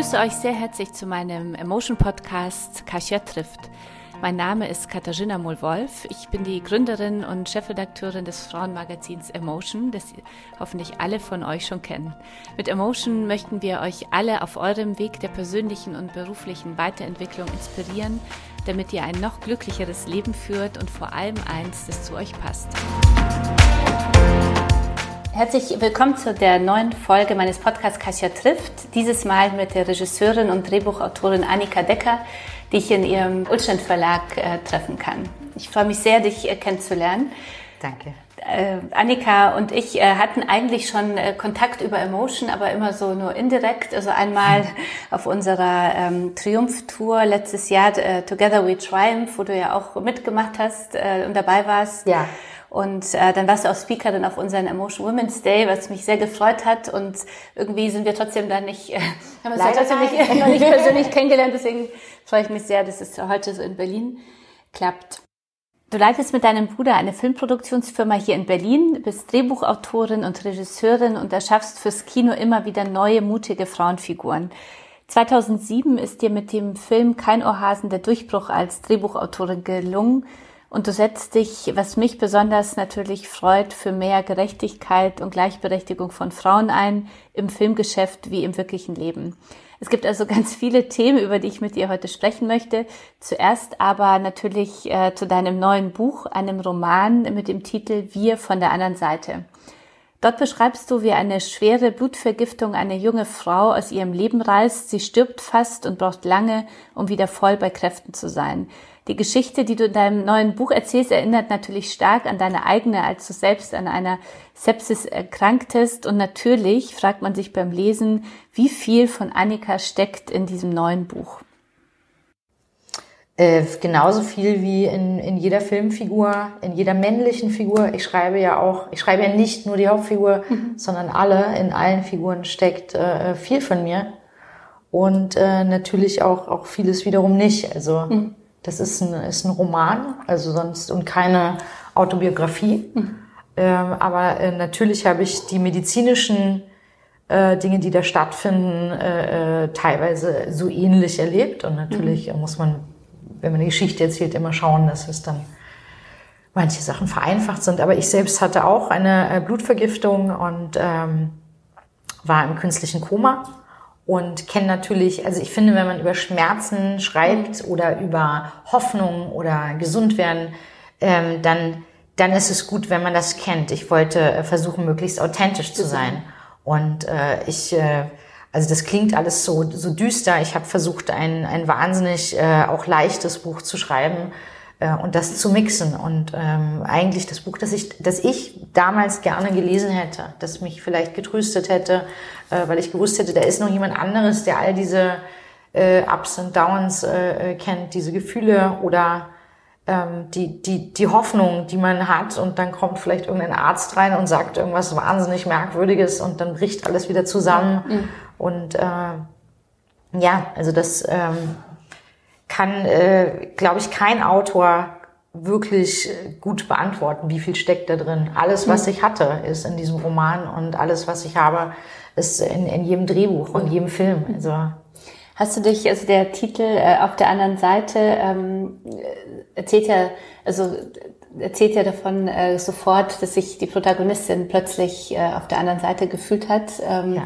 begrüße euch sehr herzlich zu meinem Emotion Podcast Kasia trifft. Mein Name ist Katharina Mohl-Wolf. Ich bin die Gründerin und Chefredakteurin des Frauenmagazins Emotion, das hoffentlich alle von euch schon kennen. Mit Emotion möchten wir euch alle auf eurem Weg der persönlichen und beruflichen Weiterentwicklung inspirieren, damit ihr ein noch glücklicheres Leben führt und vor allem eins, das zu euch passt. Herzlich willkommen zu der neuen Folge meines Podcasts Kasia trifft. Dieses Mal mit der Regisseurin und Drehbuchautorin Annika Decker, die ich in ihrem Ulstand Verlag äh, treffen kann. Ich freue mich sehr, dich äh, kennenzulernen. Danke. Äh, Annika und ich äh, hatten eigentlich schon äh, Kontakt über Emotion, aber immer so nur indirekt. Also einmal auf unserer ähm, Triumph-Tour letztes Jahr, äh, Together We Triumph, wo du ja auch mitgemacht hast und dabei warst. Ja. Und äh, dann warst du auch Speakerin auf unseren Emotion Women's Day, was mich sehr gefreut hat. Und irgendwie sind wir trotzdem dann nicht, äh, haben uns trotzdem nicht, noch nicht persönlich kennengelernt. Deswegen freue ich mich sehr, dass es heute so in Berlin klappt. Du leitest mit deinem Bruder eine Filmproduktionsfirma hier in Berlin, bist Drehbuchautorin und Regisseurin und erschaffst fürs Kino immer wieder neue, mutige Frauenfiguren. 2007 ist dir mit dem Film Kein Ohrhasen der Durchbruch als Drehbuchautorin gelungen und du setzt dich, was mich besonders natürlich freut, für mehr Gerechtigkeit und Gleichberechtigung von Frauen ein, im Filmgeschäft wie im wirklichen Leben. Es gibt also ganz viele Themen, über die ich mit dir heute sprechen möchte. Zuerst aber natürlich äh, zu deinem neuen Buch, einem Roman mit dem Titel Wir von der anderen Seite. Dort beschreibst du, wie eine schwere Blutvergiftung eine junge Frau aus ihrem Leben reißt. Sie stirbt fast und braucht lange, um wieder voll bei Kräften zu sein. Die Geschichte, die du in deinem neuen Buch erzählst, erinnert natürlich stark an deine eigene, als du selbst an einer Sepsis erkranktest. Und natürlich fragt man sich beim Lesen, wie viel von Annika steckt in diesem neuen Buch. Äh, genauso viel wie in, in jeder Filmfigur, in jeder männlichen Figur. Ich schreibe ja auch, ich schreibe ja nicht nur die Hauptfigur, mhm. sondern alle, in allen Figuren steckt äh, viel von mir. Und äh, natürlich auch, auch vieles wiederum nicht. Also mhm. Das ist ein, ist ein Roman, also sonst und keine Autobiografie. Mhm. Ähm, aber äh, natürlich habe ich die medizinischen äh, Dinge, die da stattfinden, äh, äh teilweise so ähnlich erlebt. Und natürlich mhm. muss man, wenn man eine Geschichte erzählt, immer schauen, dass es dann manche Sachen vereinfacht sind. Aber ich selbst hatte auch eine äh, Blutvergiftung und ähm, war im künstlichen Koma und kenne natürlich, also ich finde, wenn man über Schmerzen schreibt oder über Hoffnung oder gesund werden, ähm, dann, dann ist es gut, wenn man das kennt. Ich wollte äh, versuchen, möglichst authentisch zu sein. Und äh, ich, äh, also das klingt alles so, so düster. Ich habe versucht, ein, ein wahnsinnig äh, auch leichtes Buch zu schreiben äh, und das zu mixen. Und ähm, eigentlich das Buch, das ich, das ich damals gerne gelesen hätte, das mich vielleicht getröstet hätte, äh, weil ich gewusst hätte, da ist noch jemand anderes, der all diese äh, Ups und Downs äh, äh, kennt, diese Gefühle oder ähm, die, die, die Hoffnung, die man hat und dann kommt vielleicht irgendein Arzt rein und sagt irgendwas wahnsinnig Merkwürdiges und dann bricht alles wieder zusammen. Mhm. Und äh, ja, also das ähm, kann, äh, glaube ich, kein Autor wirklich gut beantworten, wie viel steckt da drin. Alles, was mhm. ich hatte, ist in diesem Roman und alles, was ich habe, ist in, in jedem Drehbuch und jedem Film. Also Hast du dich, also der Titel äh, auf der anderen Seite ähm, erzählt ja, also erzählt ja davon äh, sofort, dass sich die Protagonistin plötzlich äh, auf der anderen Seite gefühlt hat. Ähm, ja.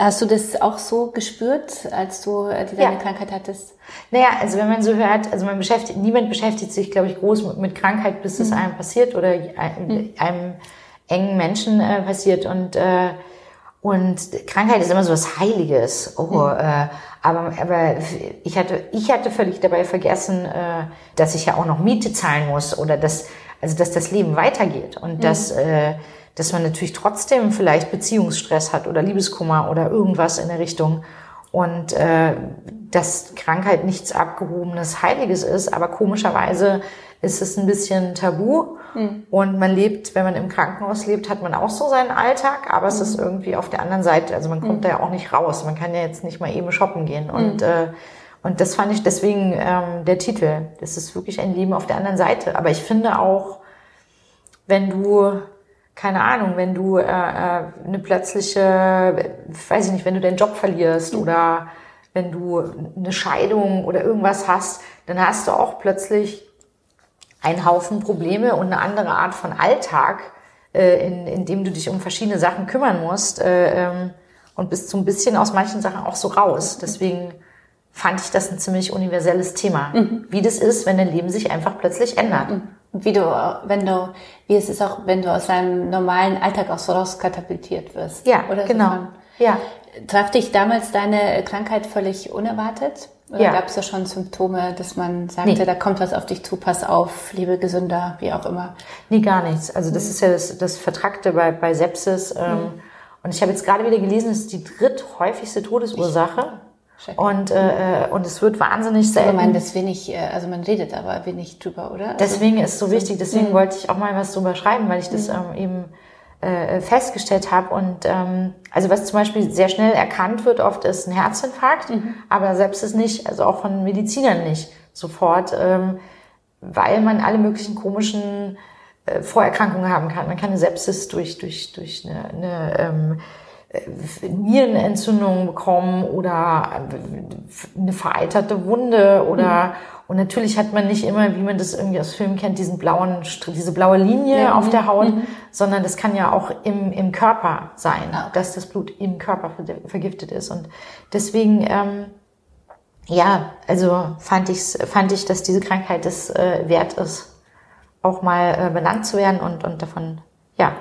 Hast du das auch so gespürt, als du äh, die deine ja. Krankheit hattest? Naja, also wenn man so hört, also man beschäftigt, niemand beschäftigt sich, glaube ich, groß mit, mit Krankheit, bis es mhm. einem passiert oder einem, mhm. einem engen Menschen äh, passiert und äh, und Krankheit ist immer so was Heiliges. Oh, mhm. äh, aber, aber ich hatte, ich hatte völlig dabei vergessen, äh, dass ich ja auch noch Miete zahlen muss oder dass, also dass das Leben weitergeht und mhm. dass, äh, dass man natürlich trotzdem vielleicht Beziehungsstress hat oder Liebeskummer oder irgendwas in der Richtung und äh, dass Krankheit nichts abgehobenes Heiliges ist, aber komischerweise ist es ein bisschen tabu mhm. und man lebt, wenn man im Krankenhaus lebt, hat man auch so seinen Alltag, aber es mhm. ist irgendwie auf der anderen Seite, also man kommt mhm. da ja auch nicht raus, man kann ja jetzt nicht mal eben shoppen gehen und äh, und das fand ich deswegen ähm, der Titel. Das ist wirklich ein Leben auf der anderen Seite. Aber ich finde auch, wenn du keine Ahnung, wenn du äh, äh, eine plötzliche, weiß ich nicht, wenn du deinen Job verlierst mhm. oder wenn du eine Scheidung oder irgendwas hast, dann hast du auch plötzlich einen Haufen Probleme und eine andere Art von Alltag, äh, in, in dem du dich um verschiedene Sachen kümmern musst äh, ähm, und bist so ein bisschen aus manchen Sachen auch so raus. Deswegen fand ich das ein ziemlich universelles Thema, mhm. wie das ist, wenn dein Leben sich einfach plötzlich ändert. Mhm. Wie du, wenn du, wie es ist auch, wenn du aus deinem normalen Alltag auch so rauskatapultiert wirst. Ja, Oder genau. So ja. Traf dich damals deine Krankheit völlig unerwartet? Oder ja. gab es da schon Symptome, dass man sagte, nee. da kommt was auf dich zu, pass auf, liebe gesünder, wie auch immer? Nee, gar nichts. Also das mhm. ist ja das, das Vertragte bei, bei Sepsis. Ähm, mhm. Und ich habe jetzt gerade wieder gelesen, es ist die dritthäufigste Todesursache. Und, äh, und es wird wahnsinnig selten. Aber man das wenig, äh, also man redet aber wenig drüber, oder? Deswegen also, ist es so wichtig, deswegen mhm. wollte ich auch mal was drüber schreiben, weil ich das mhm. ähm, eben äh, festgestellt habe. Und ähm, also was zum Beispiel sehr schnell erkannt wird, oft ist ein Herzinfarkt, mhm. aber selbst ist nicht, also auch von Medizinern nicht sofort, ähm, weil man alle möglichen komischen äh, Vorerkrankungen haben kann. Man kann eine Sepsis durch, durch, durch eine, eine ähm, Nierenentzündung bekommen oder eine vereiterte Wunde oder mhm. und natürlich hat man nicht immer, wie man das irgendwie aus Filmen kennt, diesen blauen diese blaue Linie ja, auf der Haut, mhm. sondern das kann ja auch im, im Körper sein, ah, dass das Blut im Körper vergiftet ist und deswegen ähm, ja, also fand ich fand ich, dass diese Krankheit es äh, wert ist, auch mal äh, benannt zu werden und und davon ja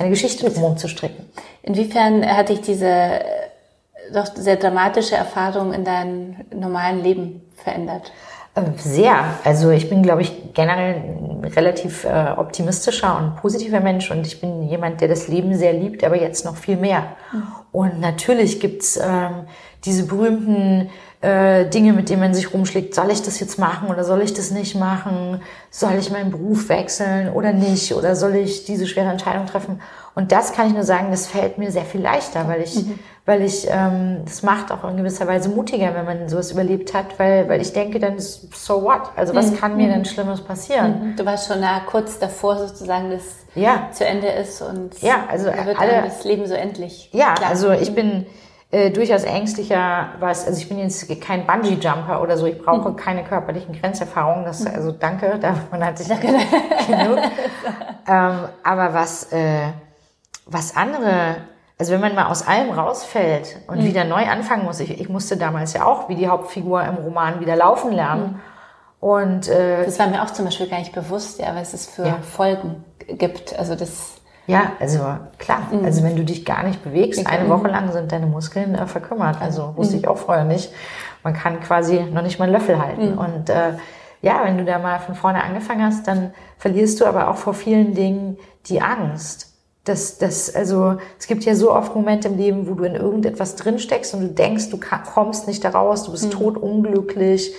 eine Geschichte drumherum zu stricken. Inwiefern hat dich diese äh, doch sehr dramatische Erfahrung in deinem normalen Leben verändert? Ähm, sehr. Also ich bin, glaube ich, generell ein relativ äh, optimistischer und positiver Mensch und ich bin jemand, der das Leben sehr liebt, aber jetzt noch viel mehr. Mhm. Und natürlich gibt's ähm, diese berühmten äh, Dinge, mit denen man sich rumschlägt. Soll ich das jetzt machen oder soll ich das nicht machen? Soll ich meinen Beruf wechseln oder nicht? Oder soll ich diese schwere Entscheidung treffen? Und das kann ich nur sagen, das fällt mir sehr viel leichter, weil ich, mhm. weil ich, ähm, das macht auch in gewisser Weise mutiger, wenn man sowas überlebt hat, weil, weil ich denke dann, so what? Also was mhm. kann mir denn Schlimmes passieren? Mhm. Du warst schon nah, kurz davor sozusagen, dass ja. zu Ende ist und ja, also wird alle, das Leben so endlich. Ja, klar. also ich bin, äh, durchaus ängstlicher was. Also ich bin jetzt kein Bungee-Jumper oder so. Ich brauche mhm. keine körperlichen Grenzerfahrungen. Das, mhm. also danke, davon hatte ich genug. ähm, aber was, äh, was andere, also wenn man mal aus allem rausfällt und mhm. wieder neu anfangen muss, ich, ich musste damals ja auch wie die Hauptfigur im Roman wieder laufen lernen. Mhm. Und äh, das war mir auch zum Beispiel gar nicht bewusst, ja, was es für ja. Folgen gibt. Also das ja, also klar. Mhm. Also wenn du dich gar nicht bewegst, eine Woche lang sind deine Muskeln äh, verkümmert. Also wusste mhm. ich auch vorher nicht. Man kann quasi noch nicht mal einen Löffel halten. Mhm. Und äh, ja, wenn du da mal von vorne angefangen hast, dann verlierst du aber auch vor vielen Dingen die Angst. Das, das, also, es gibt ja so oft Momente im Leben, wo du in irgendetwas drinsteckst und du denkst, du kommst nicht da raus, du bist mhm. totunglücklich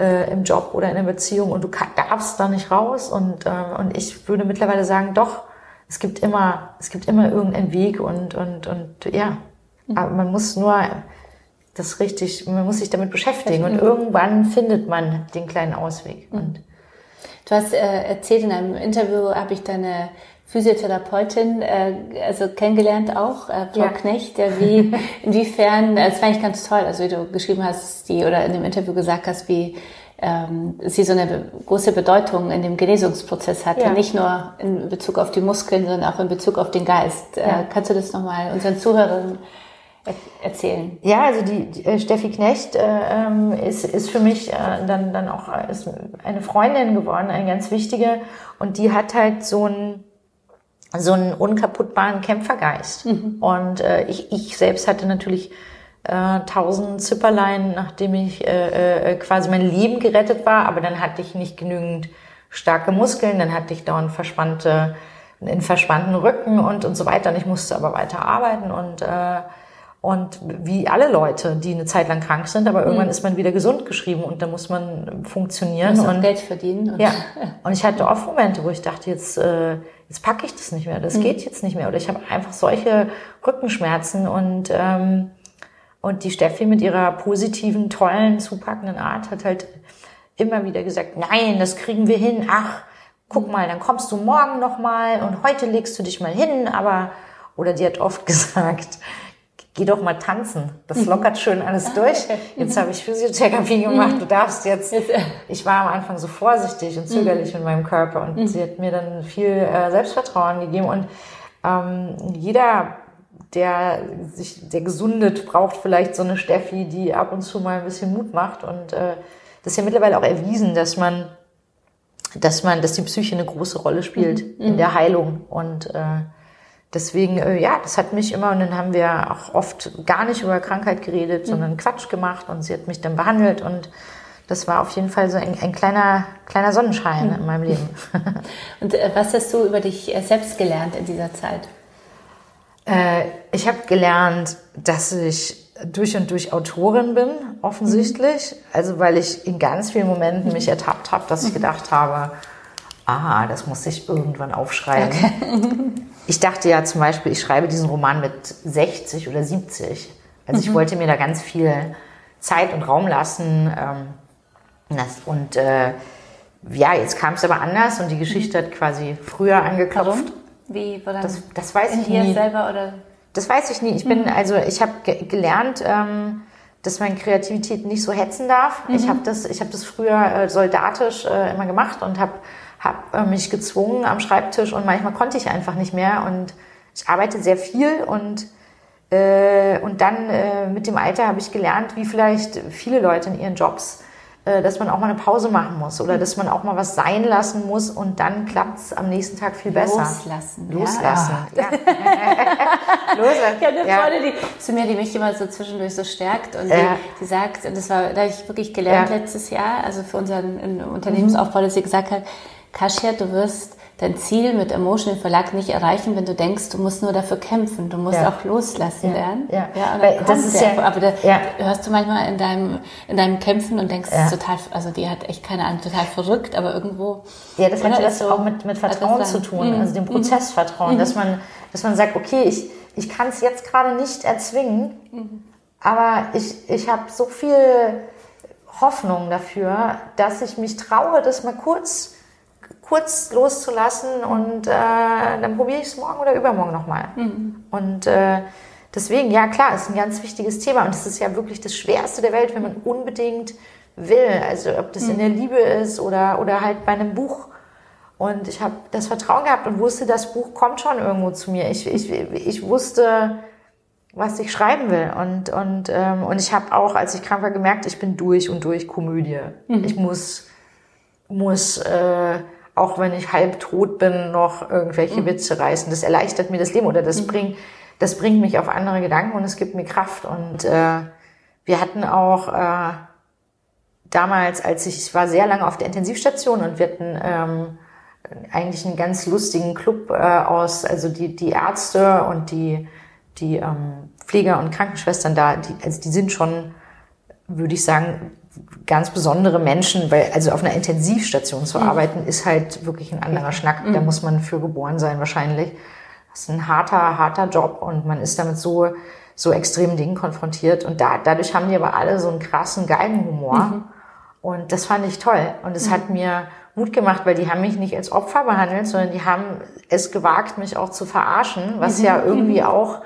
äh, im Job oder in einer Beziehung und du darfst da nicht raus. Und, äh, und ich würde mittlerweile sagen, doch, es gibt immer, es gibt immer irgendeinen Weg und, und, und ja, mhm. aber man muss nur das richtig, man muss sich damit beschäftigen und irgendwann findet man den kleinen Ausweg. Mhm. Und du hast äh, erzählt in einem Interview, habe ich deine Physiotherapeutin äh, also kennengelernt auch, äh, Frau ja. Knecht, der wie inwiefern, das fand ich ganz toll, also wie du geschrieben hast, die oder in dem Interview gesagt hast, wie ähm, sie so eine große Bedeutung in dem Genesungsprozess hatte, ja. nicht nur in Bezug auf die Muskeln, sondern auch in Bezug auf den Geist. Äh, ja. Äh, kannst du das nochmal unseren Zuhörern erzählen? Ja, also die, die äh, Steffi Knecht äh, ähm, ist, ist für mich äh, dann, dann auch ist eine Freundin geworden, eine ganz wichtige. Und die hat halt so ein so einen unkaputtbaren Kämpfergeist. Mhm. Und äh, ich, ich selbst hatte natürlich äh, tausend Zipperlein, nachdem ich äh, äh, quasi mein Leben gerettet war, aber dann hatte ich nicht genügend starke Muskeln, dann hatte ich dauernd verspannte, einen verspannten Rücken und, und so weiter. Und ich musste aber weiter arbeiten und äh, und wie alle Leute, die eine Zeit lang krank sind, aber irgendwann mhm. ist man wieder gesund geschrieben und da muss man funktionieren muss und Geld verdienen. Und ja. Und ich hatte oft Momente, wo ich dachte, jetzt äh, jetzt packe ich das nicht mehr, das mhm. geht jetzt nicht mehr oder ich habe einfach solche Rückenschmerzen und ähm, und die Steffi mit ihrer positiven, tollen, zupackenden Art hat halt immer wieder gesagt, nein, das kriegen wir hin. Ach, guck mal, dann kommst du morgen noch mal und heute legst du dich mal hin, aber oder die hat oft gesagt, geh doch mal tanzen. Das mhm. lockert schön alles durch. Jetzt habe ich Physiotherapie gemacht. Du darfst jetzt. Ich war am Anfang so vorsichtig und zögerlich mit meinem Körper und sie hat mir dann viel äh, Selbstvertrauen gegeben und ähm, jeder der sich, der gesundet, braucht vielleicht so eine Steffi, die ab und zu mal ein bisschen Mut macht. Und äh, das ist ja mittlerweile auch erwiesen, dass man, dass man, dass die Psyche eine große Rolle spielt mhm. in der Heilung. Und äh, deswegen, äh, ja, das hat mich immer, und dann haben wir auch oft gar nicht über Krankheit geredet, mhm. sondern Quatsch gemacht und sie hat mich dann behandelt und das war auf jeden Fall so ein, ein kleiner, kleiner Sonnenschein mhm. in meinem Leben. und äh, was hast du über dich äh, selbst gelernt in dieser Zeit? Äh, ich habe gelernt, dass ich durch und durch Autorin bin, offensichtlich. Mhm. Also weil ich in ganz vielen Momenten mich ertappt habe, dass ich gedacht habe, ah, das muss ich irgendwann aufschreiben. Okay. ich dachte ja zum Beispiel, ich schreibe diesen Roman mit 60 oder 70. Also ich mhm. wollte mir da ganz viel Zeit und Raum lassen. Ähm, und äh, ja, jetzt kam es aber anders und die Geschichte hat quasi früher angeklopft. Wie war das, das weiß in ich dir nie. selber oder? Das weiß ich nie. Ich bin mhm. also ich habe ge gelernt, ähm, dass meine Kreativität nicht so hetzen darf. Mhm. Ich habe das ich habe das früher äh, soldatisch äh, immer gemacht und habe hab, äh, mich gezwungen am Schreibtisch und manchmal konnte ich einfach nicht mehr und ich arbeite sehr viel und äh, und dann äh, mit dem Alter habe ich gelernt, wie vielleicht viele Leute in ihren Jobs dass man auch mal eine Pause machen muss oder dass man auch mal was sein lassen muss und dann klappt es am nächsten Tag viel besser. Loslassen. Loslassen. Ja. ja. Loslassen. Ich habe eine ja. Freundin, die zu mir, die mich immer so zwischendurch so stärkt und ja. die, die sagt, und das war, da habe ich wirklich gelernt letztes Jahr, also für unseren Unternehmensaufbau, dass sie gesagt hat, Kasia, du wirst dein Ziel mit Emotion im Verlag nicht erreichen, wenn du denkst, du musst nur dafür kämpfen. Du musst ja. auch loslassen ja. lernen. Ja, ja Weil das ist ja, aber da ja. hörst du manchmal in deinem, in deinem Kämpfen und denkst, ja. total, also die hat echt keine Ahnung, total verrückt, aber irgendwo. Ja, das hat das so, auch mit, mit Vertrauen zu tun, mhm. also dem Prozessvertrauen, mhm. dass man, dass man sagt, okay, ich, ich kann es jetzt gerade nicht erzwingen, mhm. aber ich, ich habe so viel Hoffnung dafür, dass ich mich traue, das mal kurz kurz loszulassen und äh, dann probiere ich es morgen oder übermorgen nochmal. Mhm. Und äh, deswegen, ja klar, ist ein ganz wichtiges Thema und es ist ja wirklich das Schwerste der Welt, wenn man unbedingt will. Also ob das mhm. in der Liebe ist oder, oder halt bei einem Buch. Und ich habe das Vertrauen gehabt und wusste, das Buch kommt schon irgendwo zu mir. Ich, ich, ich wusste, was ich schreiben will. Und, und, ähm, und ich habe auch, als ich krank war, gemerkt, ich bin durch und durch Komödie. Mhm. Ich muss, muss äh, auch wenn ich halb tot bin, noch irgendwelche mhm. Witze reißen. Das erleichtert mir das Leben oder das mhm. bringt, das bringt mich auf andere Gedanken und es gibt mir Kraft. Und äh, wir hatten auch äh, damals, als ich, ich war sehr lange auf der Intensivstation und wir hatten ähm, eigentlich einen ganz lustigen Club äh, aus, also die, die Ärzte und die, die ähm, Pfleger und Krankenschwestern da, die, also die sind schon, würde ich sagen, ganz besondere Menschen, weil also auf einer Intensivstation zu mhm. arbeiten, ist halt wirklich ein anderer Schnack. Mhm. Da muss man für geboren sein wahrscheinlich. Das ist ein harter, harter Job und man ist damit so, so extremen Dingen konfrontiert. Und da, dadurch haben die aber alle so einen krassen Geigenhumor. Mhm. Und das fand ich toll. Und es mhm. hat mir Mut gemacht, weil die haben mich nicht als Opfer behandelt, sondern die haben es gewagt, mich auch zu verarschen, was mhm. ja irgendwie auch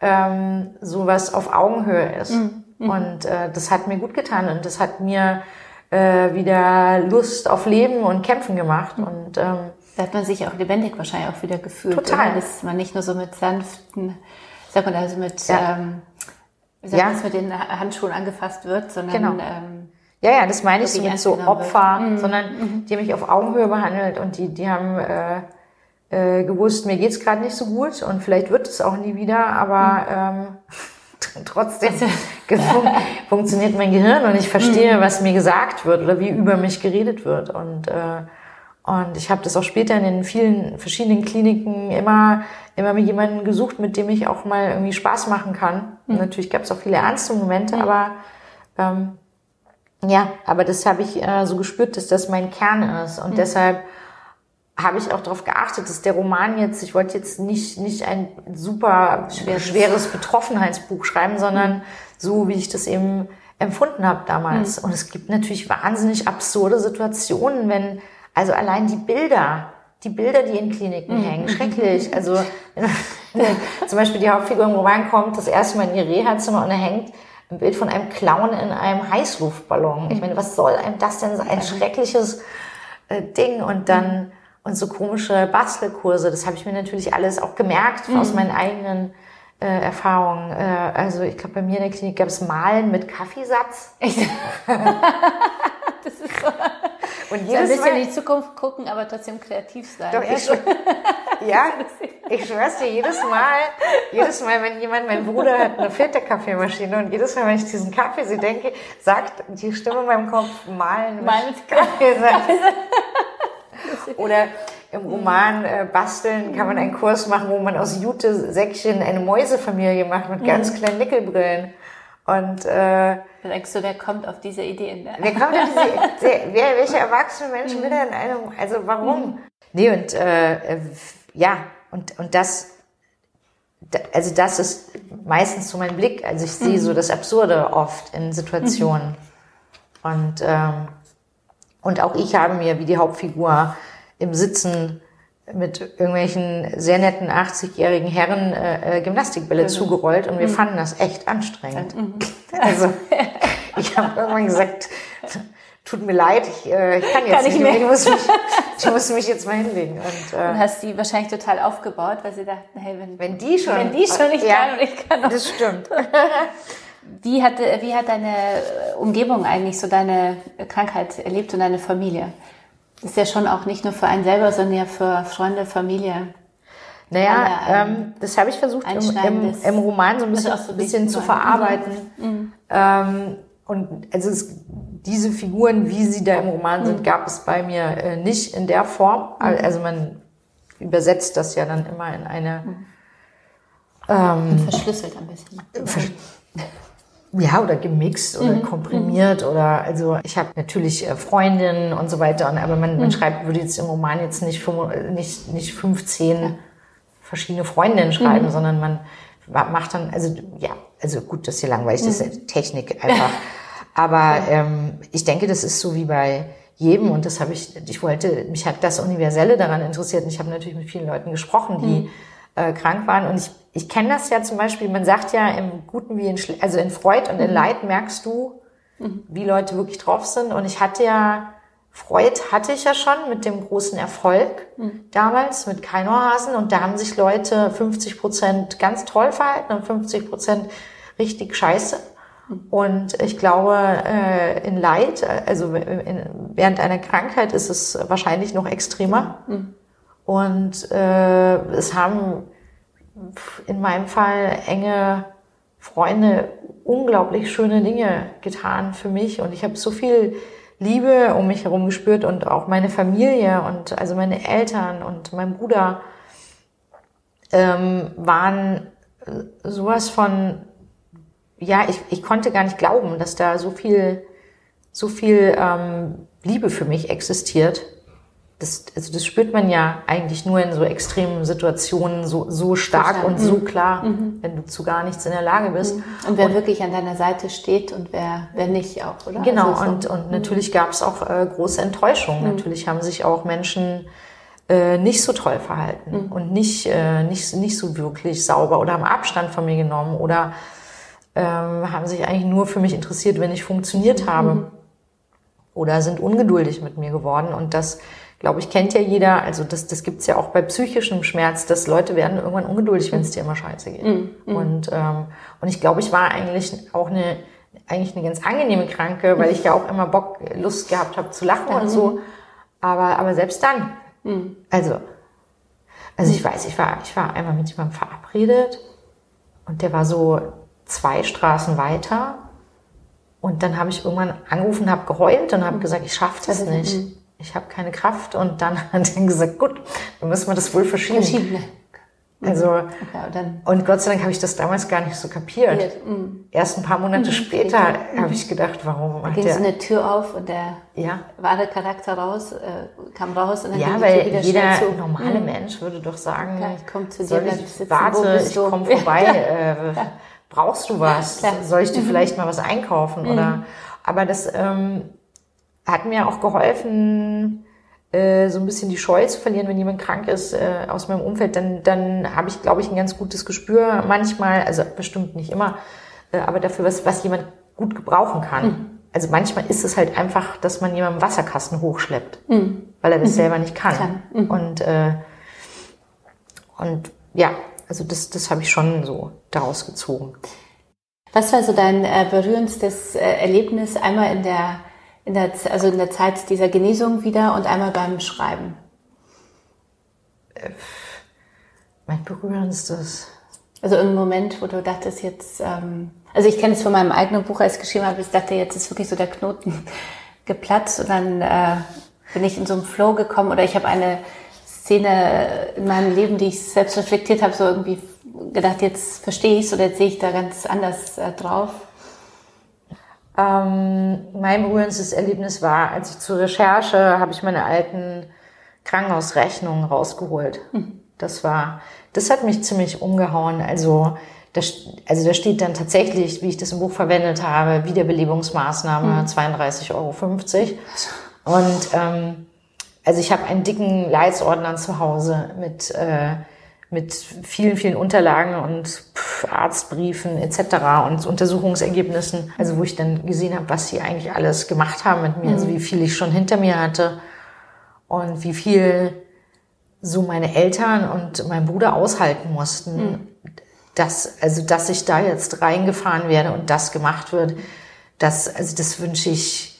ähm, sowas auf Augenhöhe ist. Mhm. Mhm. Und äh, das hat mir gut getan und das hat mir äh, wieder Lust auf Leben und Kämpfen gemacht. Mhm. Und ähm, da hat man sich auch lebendig wahrscheinlich auch wieder gefühlt. Total. Oder? Dass man nicht nur so mit sanften, sag mal, also mit, ja. ähm, wie sagt ja. man, mit den Handschuhen angefasst wird, sondern genau. ähm, ja, ja, das meine ich so mit so Opfer, mhm. sondern mhm. die haben mich auf Augenhöhe behandelt und die, die haben äh, äh, gewusst, mir geht's gerade nicht so gut und vielleicht wird es auch nie wieder, aber mhm. ähm, trotzdem funktioniert mein Gehirn und ich verstehe, mhm. was mir gesagt wird oder wie über mich geredet wird. Und, äh, und ich habe das auch später in den vielen verschiedenen Kliniken immer, immer mit jemandem gesucht, mit dem ich auch mal irgendwie Spaß machen kann. Mhm. natürlich gab es auch viele ernste Momente, mhm. aber ähm, ja, aber das habe ich äh, so gespürt, dass das mein Kern ist. Und mhm. deshalb habe ich auch darauf geachtet, dass der Roman jetzt, ich wollte jetzt nicht, nicht ein super schweres, schweres Betroffenheitsbuch schreiben, sondern mhm. so, wie ich das eben empfunden habe damals. Mhm. Und es gibt natürlich wahnsinnig absurde Situationen, wenn Also allein die Bilder, die Bilder, die in Kliniken hängen, schrecklich. Also zum Beispiel die Hauptfigur im Roman kommt das erste Mal in ihr Reha-Zimmer und da hängt ein Bild von einem Clown in einem Heißluftballon. Ich meine, was soll einem das denn sein? Ein schreckliches äh, Ding und dann und so komische Bastelkurse. Das habe ich mir natürlich alles auch gemerkt aus meinen eigenen äh, Erfahrungen. Äh, also ich glaube, bei mir in der Klinik gab es Malen mit Kaffeesatz. Echt? das ist so. Und jedes so ein bisschen Mal, in die Zukunft gucken, aber trotzdem kreativ sein. Doch, ja? ich, ja, ich schwör's dir, jedes Mal, jedes Mal, wenn jemand, mein Bruder hat eine Filterkaffeemaschine und jedes Mal, wenn ich diesen Kaffee sie denke, sagt die Stimme in meinem Kopf, malen Malen mit Kaffeesatz. Oder im Roman äh, Basteln kann man einen Kurs machen, wo man aus Jute-Säckchen eine Mäusefamilie macht mit ganz kleinen Nickelbrillen. Und äh, da denkst du, wer kommt auf diese Idee? Ne? Wer kommt auf diese Idee? wer, welche erwachsene Menschen will denn eine, also warum? Nee, und äh, ja, und, und das, also das ist meistens so mein Blick. Also ich sehe so das Absurde oft in Situationen. Und, ähm, und auch ich habe mir wie die Hauptfigur im Sitzen mit irgendwelchen sehr netten 80-jährigen Herren äh, äh, Gymnastikbälle mhm. zugerollt und wir mhm. fanden das echt anstrengend. Mhm. Also ich habe irgendwann gesagt, tut mir leid, ich, äh, ich kann jetzt kann nicht mehr. Ich muss, mich, ich muss mich jetzt mal hinlegen. Und, äh, und hast die wahrscheinlich total aufgebaut, weil sie dachten, hey, wenn, wenn die schon, wenn die schon nicht ja, kann und ich kann auch. Das stimmt. Wie hat, wie hat deine Umgebung eigentlich so deine Krankheit erlebt und deine Familie? Ist ja schon auch nicht nur für einen selber, sondern ja für Freunde, Familie. Naja, ähm, das habe ich versucht im, im, im, Roman so ein bisschen, so bisschen zu verarbeiten. Mhm. Ähm, und also es, diese Figuren, wie sie da im Roman sind, mhm. gab es bei mir äh, nicht in der Form. Mhm. Also man übersetzt das ja dann immer in eine mhm. ähm, verschlüsselt ein bisschen. ja, oder gemixt oder mhm. komprimiert mhm. oder also ich habe natürlich äh, Freundinnen und so weiter, aber man, man mhm. schreibt, würde jetzt im Roman jetzt nicht, nicht, nicht 15 ja. verschiedene Freundinnen schreiben, mhm. sondern man macht dann, also ja, also gut, das ist hier langweilig, das ist mhm. Technik einfach. Aber ähm, ich denke, das ist so wie bei jedem und das habe ich, ich wollte, mich hat das Universelle daran interessiert und ich habe natürlich mit vielen Leuten gesprochen, die mhm. äh, krank waren und ich ich kenne das ja zum Beispiel, man sagt ja im Guten wie in, Schle also in Freud und in mhm. Leid merkst du, mhm. wie Leute wirklich drauf sind. Und ich hatte ja, Freud hatte ich ja schon mit dem großen Erfolg mhm. damals mit Keinohasen und da haben sich Leute 50 Prozent ganz toll verhalten und 50 Prozent richtig scheiße. Mhm. Und ich glaube, äh, in Leid, also während einer Krankheit ist es wahrscheinlich noch extremer. Mhm. Und äh, es haben in meinem Fall enge Freunde unglaublich schöne Dinge getan für mich. Und ich habe so viel Liebe um mich herum gespürt und auch meine Familie und also meine Eltern und mein Bruder ähm, waren sowas von ja ich, ich konnte gar nicht glauben, dass da so viel so viel ähm, Liebe für mich existiert das, also das spürt man ja eigentlich nur in so extremen Situationen so, so stark Total. und so mhm. klar, mhm. wenn du zu gar nichts in der Lage bist. Mhm. Und wer und, wirklich an deiner Seite steht und wer, wer nicht auch, oder? Genau, also so. und, und mhm. natürlich gab es auch äh, große Enttäuschungen. Mhm. Natürlich haben sich auch Menschen äh, nicht so toll verhalten mhm. und nicht, äh, nicht, nicht so wirklich sauber oder haben Abstand von mir genommen oder ähm, haben sich eigentlich nur für mich interessiert, wenn ich funktioniert habe. Oder sind ungeduldig mit mir geworden und das glaube ich, kennt ja jeder, also das, das gibt's ja auch bei psychischem Schmerz, dass Leute werden irgendwann ungeduldig, wenn es dir immer scheiße geht. Mm, mm. Und, ähm, und ich glaube, ich war eigentlich auch eine, eigentlich eine ganz angenehme Kranke, weil ich ja auch immer Bock, Lust gehabt habe zu lachen und so. Aber, aber selbst dann, mm. also, also ich weiß, ich war, ich war einmal mit jemandem verabredet und der war so zwei Straßen weiter. Und dann habe ich irgendwann angerufen, habe geheult und habe gesagt, ich schaffe das nicht ich habe keine Kraft. Und dann hat er gesagt, gut, dann müssen wir das wohl verschieben. Verschieben. Also, ja, und Gott sei Dank habe ich das damals gar nicht so kapiert. Mhm. Erst ein paar Monate mhm. später mhm. habe ich gedacht, warum da ging der... so eine Tür auf und der ja. wahre Charakter raus, äh, kam raus und dann Ja, weil wieder jeder zu. normale mhm. Mensch würde doch sagen, Klar, ich komme zu dir, ich warte, ich komme vorbei, äh, brauchst du was? Klar. Soll ich dir mhm. vielleicht mal was einkaufen? Oder, mhm. aber das, ähm, hat mir auch geholfen, äh, so ein bisschen die Scheu zu verlieren, wenn jemand krank ist äh, aus meinem Umfeld, dann, dann habe ich, glaube ich, ein ganz gutes Gespür manchmal, also bestimmt nicht immer, äh, aber dafür, was, was jemand gut gebrauchen kann. Mhm. Also manchmal ist es halt einfach, dass man jemanden Wasserkasten hochschleppt, mhm. weil er das mhm. selber nicht kann. Mhm. Und, äh, und ja, also das, das habe ich schon so daraus gezogen. Was war so dein äh, berührendstes äh, Erlebnis einmal in der in der, also in der Zeit dieser Genesung wieder und einmal beim Schreiben? Äh, mein berührendstes. Also irgendein Moment, wo du dachtest jetzt, ähm, also ich kenne es von meinem eigenen Buch, als ich geschrieben habe, ich dachte, jetzt ist wirklich so der Knoten geplatzt und dann äh, bin ich in so einen Flow gekommen oder ich habe eine Szene in meinem Leben, die ich selbst reflektiert habe, so irgendwie gedacht, jetzt verstehe ich es oder jetzt sehe ich da ganz anders äh, drauf. Ähm, mein berührendes Erlebnis war, als ich zur Recherche habe ich meine alten Krankenhausrechnungen rausgeholt. Mhm. Das war, das hat mich ziemlich umgehauen. Also da, also da steht dann tatsächlich, wie ich das im Buch verwendet habe, Wiederbelebungsmaßnahme mhm. 32,50 Euro. Und ähm, also ich habe einen dicken Leitsordner zu Hause mit äh, mit vielen, vielen Unterlagen und Arztbriefen etc. und Untersuchungsergebnissen, also wo ich dann gesehen habe, was sie eigentlich alles gemacht haben mit mir, also mhm. wie viel ich schon hinter mir hatte und wie viel so meine Eltern und mein Bruder aushalten mussten, mhm. dass, also dass ich da jetzt reingefahren werde und das gemacht wird, das, also das wünsche ich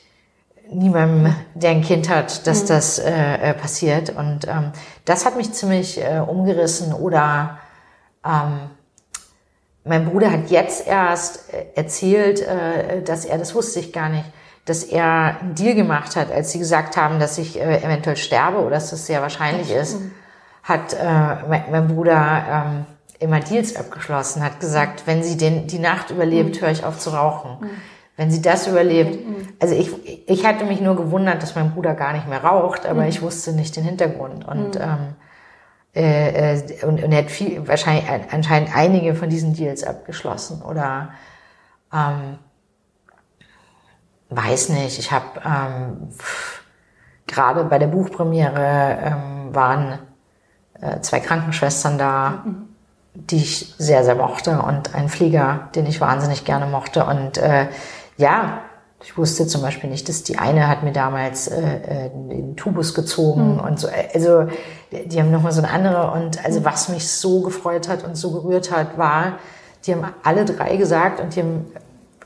niemandem, der ein Kind hat, dass mhm. das äh, äh, passiert. Und ähm, das hat mich ziemlich äh, umgerissen. Oder ähm, mein Bruder hat jetzt erst äh, erzählt, äh, dass er, das wusste ich gar nicht, dass er einen Deal gemacht hat, als sie gesagt haben, dass ich äh, eventuell sterbe oder dass das sehr wahrscheinlich ist, hat mein, Bruder ähm, immer Deals abgeschlossen, hat gesagt, wenn sie den, die Nacht überlebt, mhm. höre ich auf zu rauchen. Mhm wenn sie das überlebt. Mhm. Also ich, ich hatte mich nur gewundert, dass mein Bruder gar nicht mehr raucht, aber mhm. ich wusste nicht den Hintergrund. Und, mhm. ähm, äh, äh, und, und hat viel, wahrscheinlich anscheinend einige von diesen Deals abgeschlossen. Oder ähm, weiß nicht, ich habe ähm, gerade bei der Buchpremiere ähm, waren äh, zwei Krankenschwestern da. Mhm die ich sehr, sehr mochte und ein Flieger, den ich wahnsinnig gerne mochte. Und äh, ja, ich wusste zum Beispiel nicht, dass die eine hat mir damals äh, äh den Tubus gezogen mhm. und so. Also die haben nochmal so eine andere. Und also was mich so gefreut hat und so gerührt hat, war, die haben alle drei gesagt und die haben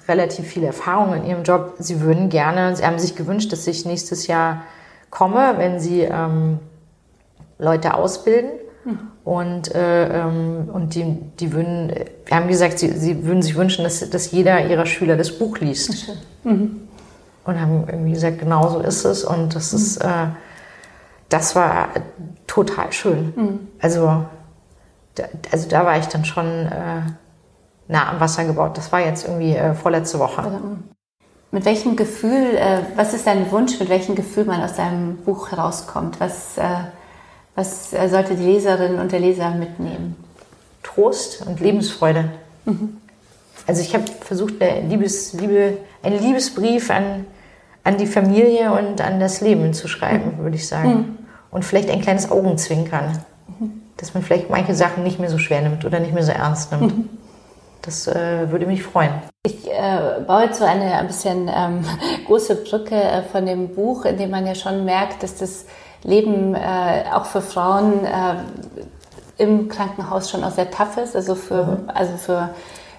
relativ viel Erfahrung in ihrem Job. Sie würden gerne, sie haben sich gewünscht, dass ich nächstes Jahr komme, wenn sie ähm, Leute ausbilden. Und, äh, ähm, und die, die würden, wir haben gesagt, sie, sie würden sich wünschen, dass, dass jeder ihrer Schüler das Buch liest. Mhm. Und haben irgendwie gesagt, genau so ist es. Und das mhm. ist, äh, das war total schön. Mhm. Also, da, also da war ich dann schon äh, nah am Wasser gebaut. Das war jetzt irgendwie äh, vorletzte Woche. Also, mit welchem Gefühl, äh, was ist dein Wunsch, mit welchem Gefühl man aus deinem Buch herauskommt? Was äh, was sollte die Leserin und der Leser mitnehmen? Trost und Lebensfreude. Mhm. Also ich habe versucht, eine Liebes, Liebe, einen Liebesbrief an, an die Familie und an das Leben zu schreiben, mhm. würde ich sagen. Mhm. Und vielleicht ein kleines Augenzwinkern, mhm. dass man vielleicht manche Sachen nicht mehr so schwer nimmt oder nicht mehr so ernst nimmt. Mhm. Das äh, würde mich freuen. Ich äh, baue jetzt so eine ein bisschen ähm, große Brücke äh, von dem Buch, in dem man ja schon merkt, dass das Leben äh, auch für Frauen äh, im Krankenhaus schon auch sehr tough ist, also für, mhm. also für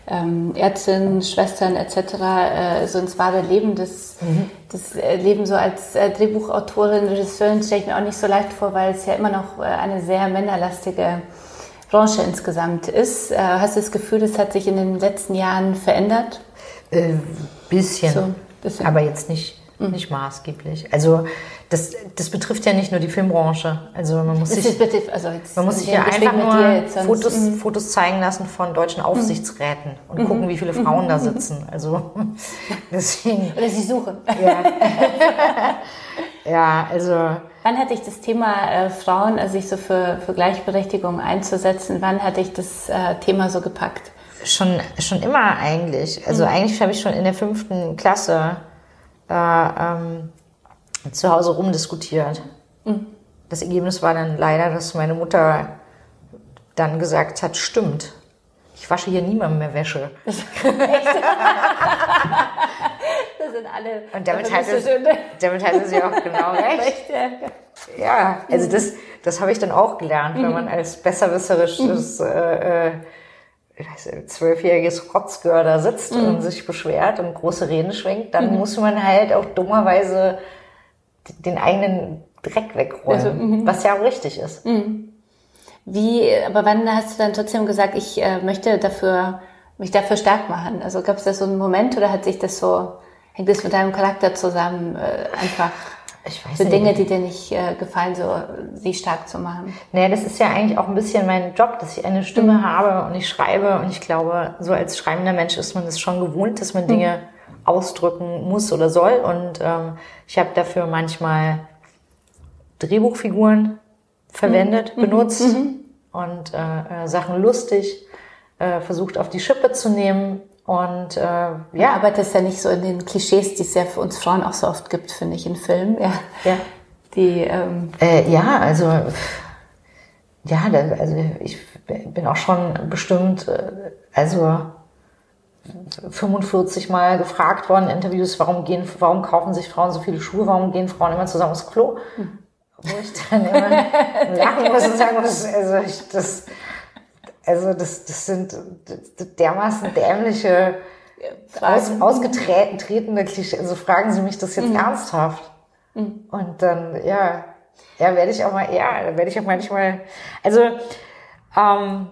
ähm, Ärztinnen, Schwestern etc. Äh, so ins wahre Leben. Das, mhm. das äh, Leben so als äh, Drehbuchautorin, Regisseurin stelle ich mir auch nicht so leicht vor, weil es ja immer noch äh, eine sehr männerlastige Branche insgesamt ist. Äh, hast du das Gefühl, das hat sich in den letzten Jahren verändert? Äh, bisschen, so, bisschen. aber jetzt nicht. Nicht maßgeblich. Also das, das betrifft ja nicht nur die Filmbranche. Also man muss sich, betrifft, also man muss sich ja einfach nur Fotos, mhm. Fotos zeigen lassen von deutschen mhm. Aufsichtsräten und mhm. gucken, wie viele Frauen da sitzen. Also deswegen. Oder sie suchen. Ja, ja also. Wann hatte ich das Thema äh, Frauen, also sich so für, für Gleichberechtigung einzusetzen, wann hatte ich das äh, Thema so gepackt? Schon, schon immer eigentlich. Also mhm. eigentlich habe ich schon in der fünften Klasse äh, ähm, zu Hause rumdiskutiert Mhm. Das Ergebnis war dann leider, dass meine Mutter dann gesagt hat, stimmt, ich wasche hier niemandem mehr Wäsche. das sind alle. Und damit hatte, damit hatte sie auch genau recht. ja, also das, das habe ich dann auch gelernt, wenn man als besserwisserisches äh, äh, zwölfjähriges Rotzgör da sitzt mhm. und sich beschwert und große Reden schwingt, dann mhm. muss man halt auch dummerweise den eigenen Dreck wegräumen, also, mhm. was ja auch richtig ist. Mhm. Wie, aber wann hast du dann trotzdem gesagt, ich äh, möchte dafür, mich dafür stark machen? Also gab es da so einen Moment oder hat sich das so, hängt das mit deinem Charakter zusammen, äh, einfach ich weiß so nicht. Dinge, die dir nicht äh, gefallen, so sie stark zu machen. Naja, das ist ja eigentlich auch ein bisschen mein Job, dass ich eine Stimme mhm. habe und ich schreibe und ich glaube, so als schreibender Mensch ist man es schon gewohnt, dass man Dinge mhm. ausdrücken muss oder soll und ähm, ich habe dafür manchmal Drehbuchfiguren verwendet, mhm. benutzt mhm. und äh, äh, Sachen lustig äh, versucht auf die Schippe zu nehmen und äh, ja. Aber das ist ja nicht so in den Klischees, die es ja für uns Frauen auch so oft gibt, finde ich, in Filmen. Ja. ja. Die, ähm äh, ja, also ja, also ich bin auch schon bestimmt, äh, also 45 Mal gefragt worden in Interviews, warum gehen, warum kaufen sich Frauen so viele Schuhe, warum gehen Frauen immer zusammen aufs Klo? Hm. Wo ich dann immer lachen muss und sagen muss, also ich, das, also das, das sind dermaßen dämliche, aus, ausgetretene Klischee. Also fragen Sie mich das jetzt mhm. ernsthaft? Mhm. Und dann, ja, ja, werde ich auch mal, ja, werde ich auch manchmal, also, ähm,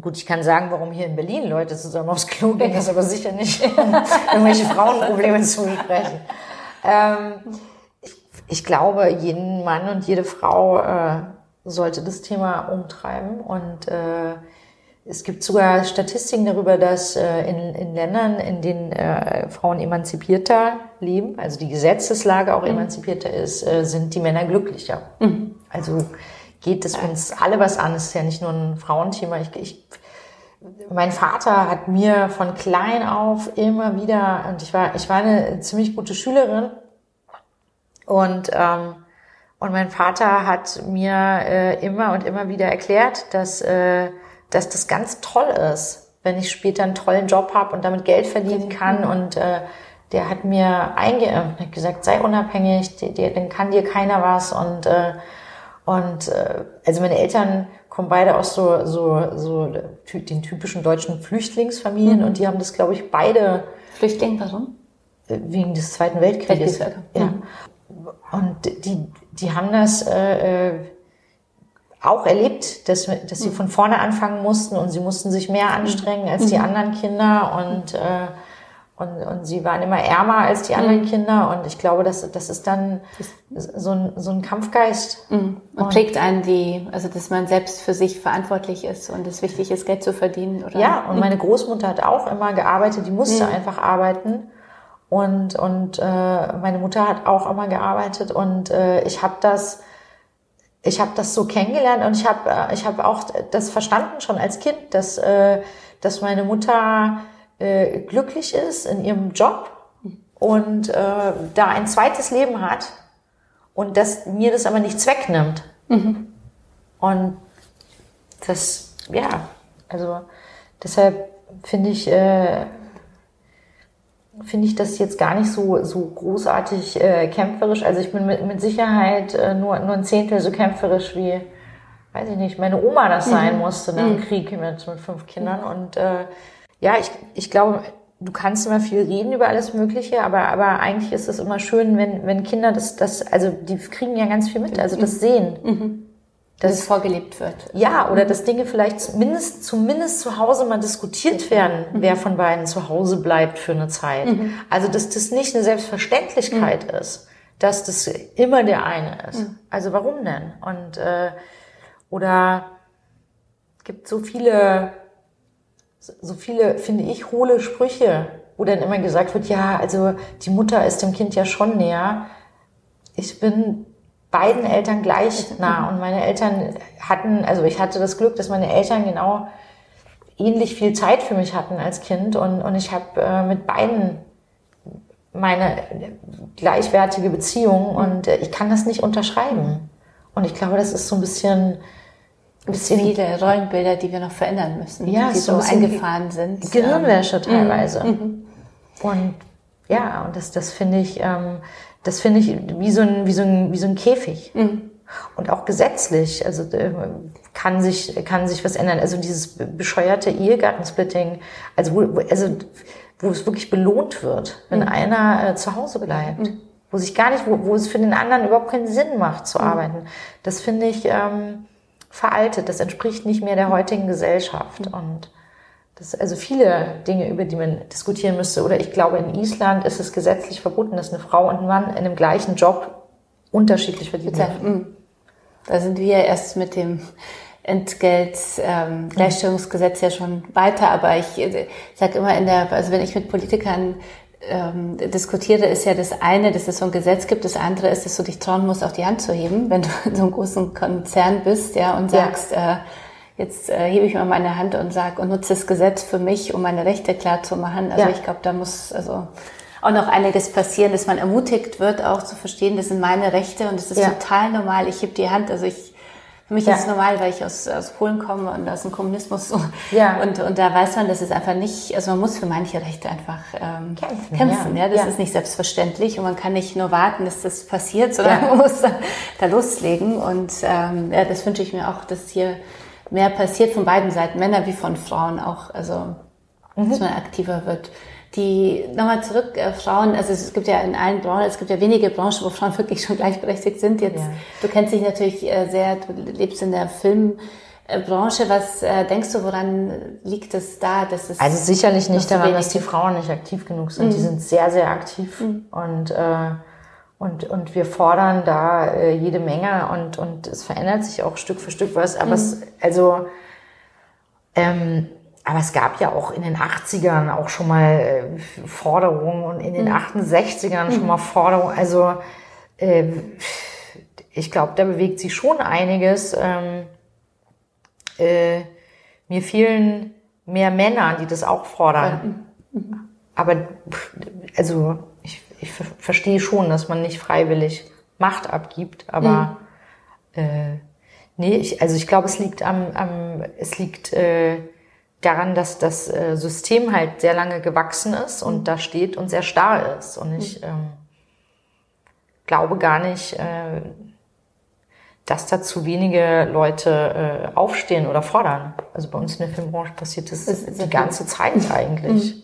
gut, ich kann sagen, warum hier in Berlin Leute zusammen aufs Klo gehen, das ist aber sicher nicht, um irgendwelche Frauenprobleme zu besprechen. Ähm, ich, ich glaube, jeden Mann und jede Frau äh, sollte das Thema umtreiben. Und äh, es gibt sogar Statistiken darüber, dass äh, in, in Ländern, in denen äh, Frauen emanzipierter leben, also die Gesetzeslage auch mhm. emanzipierter ist, äh, sind die Männer glücklicher. Mhm. Also geht es uns alle was an. Es ist ja nicht nur ein Frauenthema. Ich, ich, mein Vater hat mir von klein auf immer wieder, und ich war, ich war eine ziemlich gute Schülerin und ähm, und mein Vater hat mir äh, immer und immer wieder erklärt, dass, äh, dass das ganz toll ist, wenn ich später einen tollen Job habe und damit Geld verdienen kann. Und äh, der hat mir eingeimpft, hat gesagt, sei unabhängig, dir, dir, dann kann dir keiner was. Und, äh, und äh, also meine Eltern kommen beide aus so, so, so den typischen deutschen Flüchtlingsfamilien mhm. und die haben das, glaube ich, beide. Flüchtling, warum? Äh, wegen des Zweiten Weltkrieges. Weltkriegs, ja. Mhm. Und die, die haben das äh, äh, auch erlebt, dass, dass sie von vorne anfangen mussten und sie mussten sich mehr anstrengen als die mhm. anderen Kinder und, äh, und, und sie waren immer ärmer als die anderen mhm. Kinder und ich glaube, das, das ist dann so ein, so ein Kampfgeist. Mhm. Und, und prägt einen die, also dass man selbst für sich verantwortlich ist und es wichtig ist, Geld zu verdienen. Oder? Ja, und meine Großmutter hat auch immer gearbeitet, die musste einfach arbeiten. Und, und äh, meine Mutter hat auch immer gearbeitet und äh, ich habe das, ich habe das so kennengelernt und ich habe äh, ich hab auch das verstanden schon als Kind, dass, äh, dass meine Mutter äh, glücklich ist in ihrem Job und äh, da ein zweites Leben hat und dass mir das aber nichts wegnimmt. Mhm. Und das, ja, also deshalb finde ich, äh, finde ich das jetzt gar nicht so, so großartig äh, kämpferisch. Also ich bin mit, mit Sicherheit äh, nur, nur ein Zehntel so kämpferisch wie, weiß ich nicht, meine Oma das sein mhm. musste nach dem mhm. Krieg mit, mit fünf Kindern. Und äh, ja, ich, ich glaube, du kannst immer viel reden über alles Mögliche, aber, aber eigentlich ist es immer schön, wenn, wenn Kinder das, das, also die kriegen ja ganz viel mit, also das mhm. sehen. Mhm dass es vorgelebt wird. Ja, oder dass Dinge vielleicht zumindest, zumindest zu Hause mal diskutiert werden, mhm. wer von beiden zu Hause bleibt für eine Zeit. Mhm. Also, dass das nicht eine Selbstverständlichkeit mhm. ist, dass das immer der eine ist. Mhm. Also, warum denn? Und, äh, oder gibt so viele, so viele, finde ich, hohle Sprüche, wo dann immer gesagt wird, ja, also die Mutter ist dem Kind ja schon näher. Ich bin beiden Eltern gleich nah. Und meine Eltern hatten, also ich hatte das Glück, dass meine Eltern genau ähnlich viel Zeit für mich hatten als Kind. Und, und ich habe äh, mit beiden meine gleichwertige Beziehung und äh, ich kann das nicht unterschreiben. Und ich glaube, das ist so ein bisschen, bisschen viele Rollenbilder, die wir noch verändern müssen, ja, die so eingefahren sind. Gehirnwäsche ähm, teilweise. Mhm. Und ja, und das, das finde ich, ähm, das finde ich wie so ein, wie so ein, wie so ein Käfig. Mhm. Und auch gesetzlich, also äh, kann sich, kann sich was ändern. Also dieses bescheuerte Ehegattensplitting, also wo, also wo es wirklich belohnt wird, wenn mhm. einer äh, zu Hause bleibt. Mhm. Wo sich gar nicht, wo, wo es für den anderen überhaupt keinen Sinn macht zu mhm. arbeiten. Das finde ich ähm, veraltet. Das entspricht nicht mehr der heutigen Gesellschaft. Mhm. Und das also viele Dinge, über die man diskutieren müsste. Oder ich glaube, in Island ist es gesetzlich verboten, dass eine Frau und ein Mann in dem gleichen Job unterschiedlich verdienen. Mhm. Da sind wir erst mit dem Entgelt, ähm, Gleichstellungsgesetz ja schon weiter, aber ich, ich sage immer in der, also wenn ich mit Politikern ähm, diskutiere, ist ja das eine, dass es so ein Gesetz gibt, das andere ist, dass du dich trauen musst, auch die Hand zu heben, wenn du in so einem großen Konzern bist, ja, und sagst, ja. äh, jetzt äh, hebe ich mal meine Hand und sag und nutze das Gesetz für mich, um meine Rechte klar zu machen. Also ja. ich glaube, da muss also auch noch einiges passieren, dass man ermutigt wird, auch zu verstehen, das sind meine Rechte und es ist ja. total normal. Ich heb die Hand, also ich für mich ja. ist es normal, weil ich aus, aus Polen komme und aus dem Kommunismus so. Ja. Und, und da weiß man, dass es einfach nicht, also man muss für manche Rechte einfach ähm, kämpfen. kämpfen ja. ja. Das ja. ist nicht selbstverständlich und man kann nicht nur warten, dass das passiert, sondern man muss da, da loslegen. Und ähm, ja, das wünsche ich mir auch, dass hier mehr passiert von beiden Seiten, Männer wie von Frauen auch. Also mhm. dass man aktiver wird die nochmal zurück, äh, Frauen, also es gibt ja in allen Branchen, es gibt ja wenige Branchen, wo Frauen wirklich schon gleichberechtigt sind. Jetzt, ja. du kennst dich natürlich äh, sehr, du lebst in der Filmbranche. Was äh, denkst du, woran liegt es da, dass es also sicherlich nicht daran, dass die Frauen nicht aktiv genug sind. Mhm. Die sind sehr, sehr aktiv mhm. und äh, und, und wir fordern da äh, jede Menge und, und es verändert sich auch Stück für Stück was. Aber mhm. es, also, ähm, aber es gab ja auch in den 80ern auch schon mal äh, Forderungen und in den mhm. 68ern schon mhm. mal Forderungen. Also äh, ich glaube, da bewegt sich schon einiges. Ähm, äh, mir fehlen mehr Männer, die das auch fordern. Mhm. Aber also ich, verstehe schon, dass man nicht freiwillig Macht abgibt, aber mhm. äh, nee, ich, also ich glaube, es liegt am, am es liegt äh, daran, dass das äh, System halt sehr lange gewachsen ist und mhm. da steht und sehr starr ist. Und ich mhm. ähm, glaube gar nicht, äh, dass da zu wenige Leute äh, aufstehen oder fordern. Also bei uns in der Filmbranche passiert das, das die ganze Zeit eigentlich. Mhm.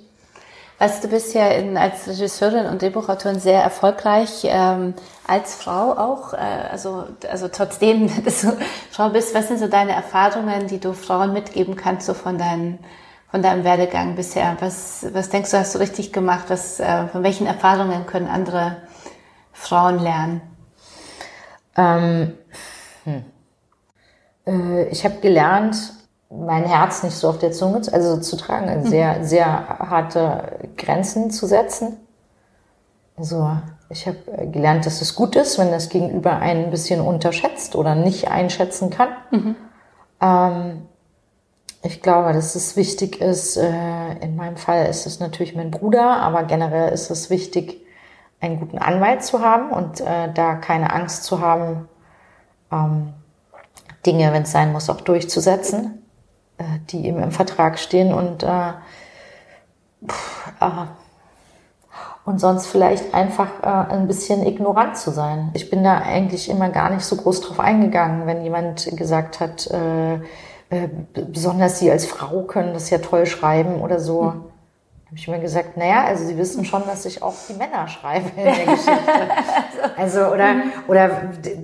Also du bist ja in, als Regisseurin und Drehbuchautorin sehr erfolgreich, ähm, als Frau auch. Äh, also, also trotzdem, dass du Frau bist, was sind so deine Erfahrungen, die du Frauen mitgeben kannst, so von, deinen, von deinem Werdegang bisher? Was, was denkst du, hast du richtig gemacht? Was, äh, von welchen Erfahrungen können andere Frauen lernen? Ähm, hm. äh, ich habe gelernt, mein Herz nicht so auf der Zunge zu, also zu tragen, also sehr, mhm. sehr harte Grenzen zu setzen. Also ich habe gelernt, dass es gut ist, wenn das Gegenüber einen ein bisschen unterschätzt oder nicht einschätzen kann. Mhm. Ähm, ich glaube, dass es wichtig ist, äh, in meinem Fall ist es natürlich mein Bruder, aber generell ist es wichtig, einen guten Anwalt zu haben und äh, da keine Angst zu haben, ähm, Dinge, wenn es sein muss, auch durchzusetzen. Äh, die eben im Vertrag stehen und äh, pff, äh, und sonst vielleicht einfach äh, ein bisschen ignorant zu sein. Ich bin da eigentlich immer gar nicht so groß drauf eingegangen, wenn jemand gesagt hat, äh, äh, besonders Sie als Frau können das ja toll schreiben oder so. Hm. habe ich mir gesagt, naja, also Sie wissen schon, dass ich auch die Männer schreibe in der Geschichte. also oder mhm. oder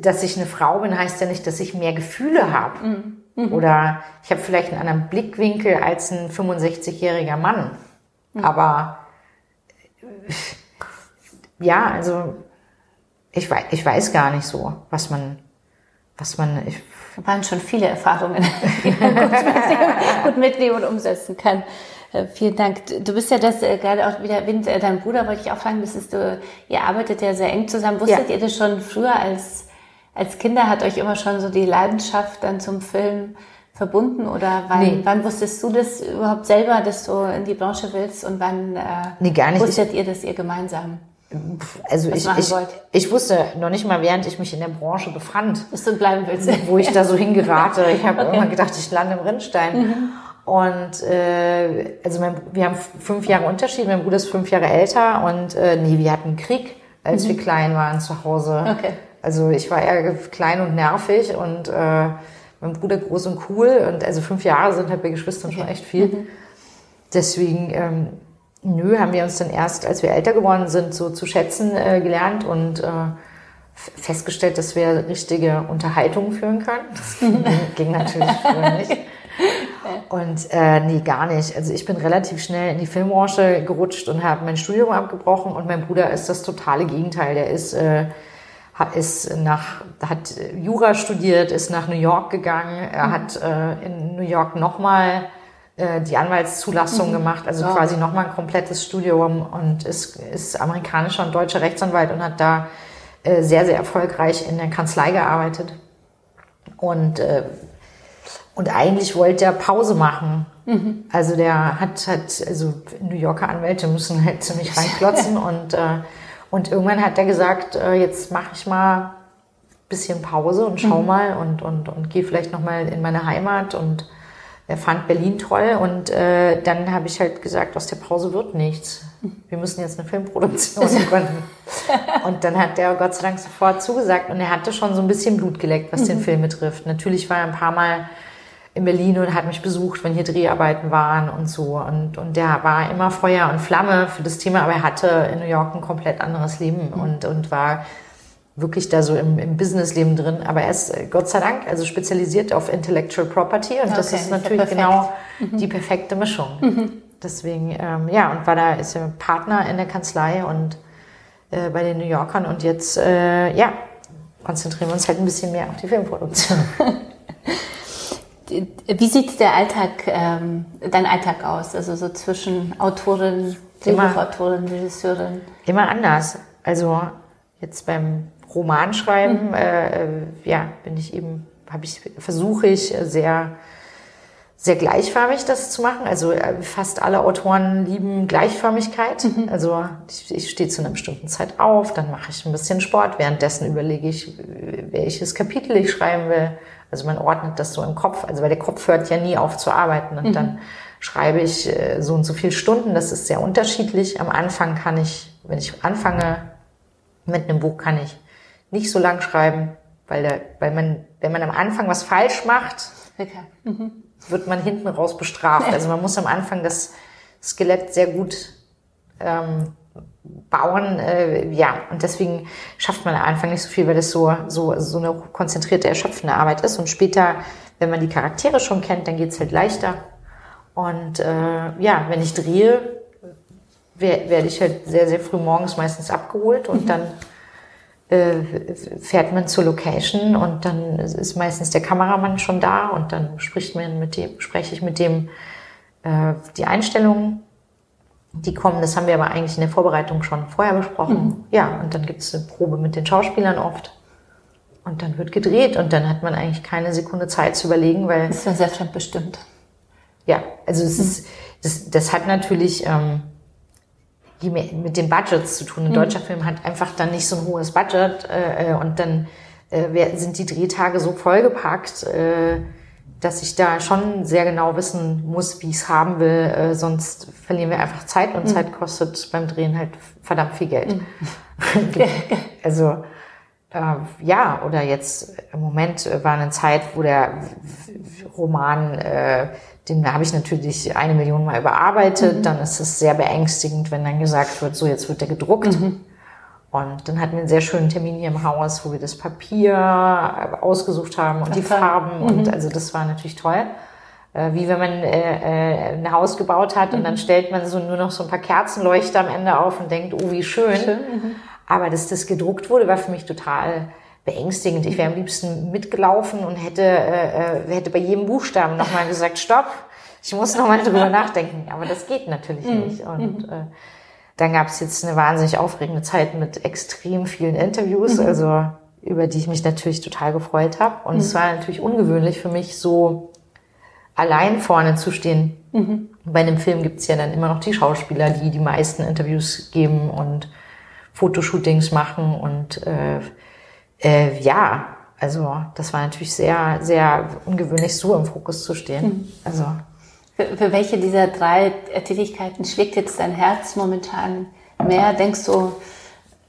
dass ich eine Frau bin, heißt ja nicht, dass ich mehr Gefühle habe. Mhm. Mhm. Oder ich habe vielleicht einen anderen Blickwinkel als ein 65-jähriger Mann. Mhm. Aber ja, also ich weiß, ich weiß gar nicht so, was man, was man. Ich, da waren schon viele Erfahrungen, die man gut, gut mitnehmen und umsetzen kann. Äh, vielen Dank. Du bist ja das äh, gerade auch wieder erwähnt, äh, dein Bruder wollte ich auch fragen, das ist du, ihr arbeitet ja sehr eng zusammen. Wusstet ja. ihr das schon früher als als Kinder hat euch immer schon so die Leidenschaft dann zum Film verbunden oder wann, nee. wann wusstest du das überhaupt selber, dass du in die Branche willst und wann äh, nee, gar nicht. wusstet ihr das ihr gemeinsam? Also ich, ich, ich wusste noch nicht mal, während ich mich in der Branche befand, dass du bleiben willst. wo ich da so hingerate. Ich habe okay. irgendwann gedacht, ich lande im Rinnstein. Mhm. Und äh, also mein, wir haben fünf Jahre Unterschied. Mein Bruder ist fünf Jahre älter und äh, nee, wir hatten Krieg, als mhm. wir klein waren zu Hause. Okay. Also ich war eher klein und nervig und äh, mein Bruder groß und cool. Und also fünf Jahre sind halt bei Geschwistern okay. schon echt viel. Mhm. Deswegen ähm, Nö, haben wir uns dann erst, als wir älter geworden sind, so zu schätzen äh, gelernt und äh, festgestellt, dass wir richtige Unterhaltungen führen können. Das ging natürlich früher nicht. Und äh, nee, gar nicht. Also ich bin relativ schnell in die Filmbranche gerutscht und habe mein Studium abgebrochen und mein Bruder ist das totale Gegenteil. Der ist, äh, ist nach, hat Jura studiert, ist nach New York gegangen. Er mhm. hat äh, in New York nochmal äh, die Anwaltszulassung mhm. gemacht, also ja. quasi nochmal ein komplettes Studium und ist, ist amerikanischer und deutscher Rechtsanwalt und hat da äh, sehr, sehr erfolgreich in der Kanzlei gearbeitet. Und, äh, und eigentlich wollte er Pause machen. Mhm. Also der hat, hat, also New Yorker Anwälte müssen halt ziemlich reinklotzen und, äh, und irgendwann hat er gesagt, äh, jetzt mache ich mal bisschen Pause und schau mhm. mal und, und, und gehe vielleicht nochmal in meine Heimat und er fand Berlin toll und äh, dann habe ich halt gesagt, aus der Pause wird nichts. Wir müssen jetzt eine Filmproduktion gründen. und dann hat der Gott sei Dank sofort zugesagt und er hatte schon so ein bisschen Blut geleckt, was den mhm. Film betrifft. Natürlich war er ein paar Mal in Berlin und hat mich besucht, wenn hier Dreharbeiten waren und so. Und, und der war immer Feuer und Flamme für das Thema, aber er hatte in New York ein komplett anderes Leben mhm. und, und war wirklich da so im, im Businessleben drin. Aber er ist äh, Gott sei Dank also spezialisiert auf Intellectual Property und okay, das ist natürlich ist genau mhm. die perfekte Mischung. Mhm. Deswegen, ähm, ja, und war da, ist er Partner in der Kanzlei und äh, bei den New Yorkern und jetzt, äh, ja, konzentrieren wir uns halt ein bisschen mehr auf die Filmproduktion. Wie sieht der Alltag, ähm, dein Alltag aus? Also so zwischen Autorin, Drehbuchautorin, Regisseurin? Immer anders. Also jetzt beim Romanschreiben, mhm. äh, ja, bin ich eben, habe ich, versuche ich sehr, sehr gleichförmig das zu machen. Also äh, fast alle Autoren lieben Gleichförmigkeit. Mhm. Also ich, ich stehe zu einer bestimmten Zeit auf, dann mache ich ein bisschen Sport. Währenddessen überlege ich, welches Kapitel ich schreiben will. Also man ordnet das so im Kopf. Also weil der Kopf hört ja nie auf zu arbeiten. Und mhm. dann schreibe ich äh, so und so viele Stunden. Das ist sehr unterschiedlich. Am Anfang kann ich, wenn ich anfange mit einem Buch, kann ich nicht so lang schreiben, weil, der, weil man, wenn man am Anfang was falsch macht, okay. mhm. wird man hinten raus bestraft. Also man muss am Anfang das Skelett sehr gut ähm, bauen. Äh, ja, und deswegen schafft man am Anfang nicht so viel, weil das so, so, so eine konzentrierte, erschöpfende Arbeit ist. Und später, wenn man die Charaktere schon kennt, dann geht's halt leichter. Und äh, ja, wenn ich drehe, werde ich halt sehr, sehr früh morgens meistens abgeholt und mhm. dann äh, fährt man zur Location und dann ist meistens der Kameramann schon da und dann spricht man mit dem, spreche ich mit dem äh, die Einstellungen, die kommen. Das haben wir aber eigentlich in der Vorbereitung schon vorher besprochen. Mhm. Ja, und dann gibt es eine Probe mit den Schauspielern oft. Und dann wird gedreht und dann hat man eigentlich keine Sekunde Zeit zu überlegen, weil. Das ist ja sehr bestimmt. Ja, also es mhm. ist, das, das hat natürlich ähm, mit den Budgets zu tun. Ein mhm. deutscher Film hat einfach dann nicht so ein hohes Budget äh, äh und dann äh, sind die Drehtage so vollgepackt, äh, dass ich da schon sehr genau wissen muss, wie ich es haben will. Äh, sonst verlieren wir einfach Zeit und mhm. Zeit kostet beim Drehen halt verdammt viel Geld. Mhm. also äh, ja, oder jetzt im Moment war eine Zeit, wo der Roman äh, den habe ich natürlich eine Million Mal überarbeitet. Mhm. Dann ist es sehr beängstigend, wenn dann gesagt wird, so jetzt wird der gedruckt. Mhm. Und dann hatten wir einen sehr schönen Termin hier im Haus, wo wir das Papier ausgesucht haben und Ach, die Farben. Mhm. Und also das war natürlich toll. Äh, wie wenn man äh, äh, ein Haus gebaut hat und dann mhm. stellt man so nur noch so ein paar Kerzenleuchter am Ende auf und denkt, oh, wie schön. schön. Mhm. Aber dass das gedruckt wurde, war für mich total beängstigend. Ich wäre am liebsten mitgelaufen und hätte, äh, äh hätte bei jedem Buchstaben nochmal gesagt, stopp, ich muss nochmal drüber nachdenken. Aber das geht natürlich mhm. nicht. Und mhm. äh, dann gab es jetzt eine wahnsinnig aufregende Zeit mit extrem vielen Interviews, mhm. also über die ich mich natürlich total gefreut habe. Und es war natürlich ungewöhnlich für mich, so allein vorne zu stehen. Mhm. Bei einem Film gibt es ja dann immer noch die Schauspieler, die die meisten Interviews geben und Fotoshootings machen und äh, äh, ja, also das war natürlich sehr, sehr ungewöhnlich, so im Fokus zu stehen. Mhm. Also für, für welche dieser drei Tätigkeiten schlägt jetzt dein Herz momentan mehr? Denkst du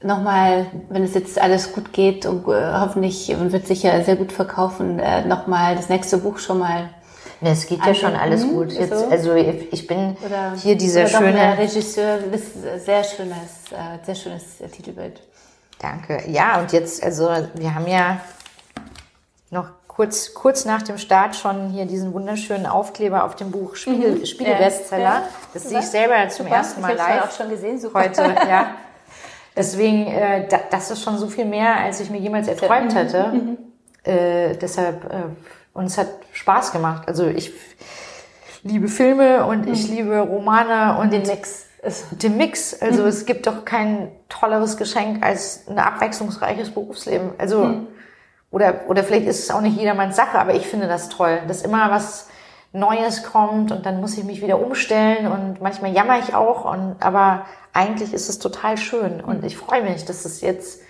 nochmal, wenn es jetzt alles gut geht und äh, hoffentlich und wird sicher sehr gut verkaufen, äh, nochmal das nächste Buch schon mal es geht ja schon alles gut. Jetzt, so? Also ich bin oder, hier dieser schöne Regisseur, das ist sehr schönes, äh, sehr schönes Titelbild. Danke. Ja, und jetzt, also wir haben ja noch kurz, kurz nach dem Start schon hier diesen wunderschönen Aufkleber auf dem Buch Spiegel, mhm. Spiegel-Bestseller. Ja, das sehe ich selber zum Super. ersten Mal ich live. auch schon gesehen, super. Heute, ja. Deswegen, äh, das ist schon so viel mehr, als ich mir jemals erträumt hätte. Mhm. Äh, deshalb äh, und es hat Spaß gemacht. Also ich liebe Filme und ich mhm. liebe Romane und den Mix. Den Mix. Also mhm. es gibt doch kein tolleres Geschenk als ein abwechslungsreiches Berufsleben. Also mhm. Oder oder vielleicht ist es auch nicht jedermanns Sache, aber ich finde das toll, dass immer was Neues kommt und dann muss ich mich wieder umstellen und manchmal jammer ich auch und aber eigentlich ist es total schön und mhm. ich freue mich, dass es jetzt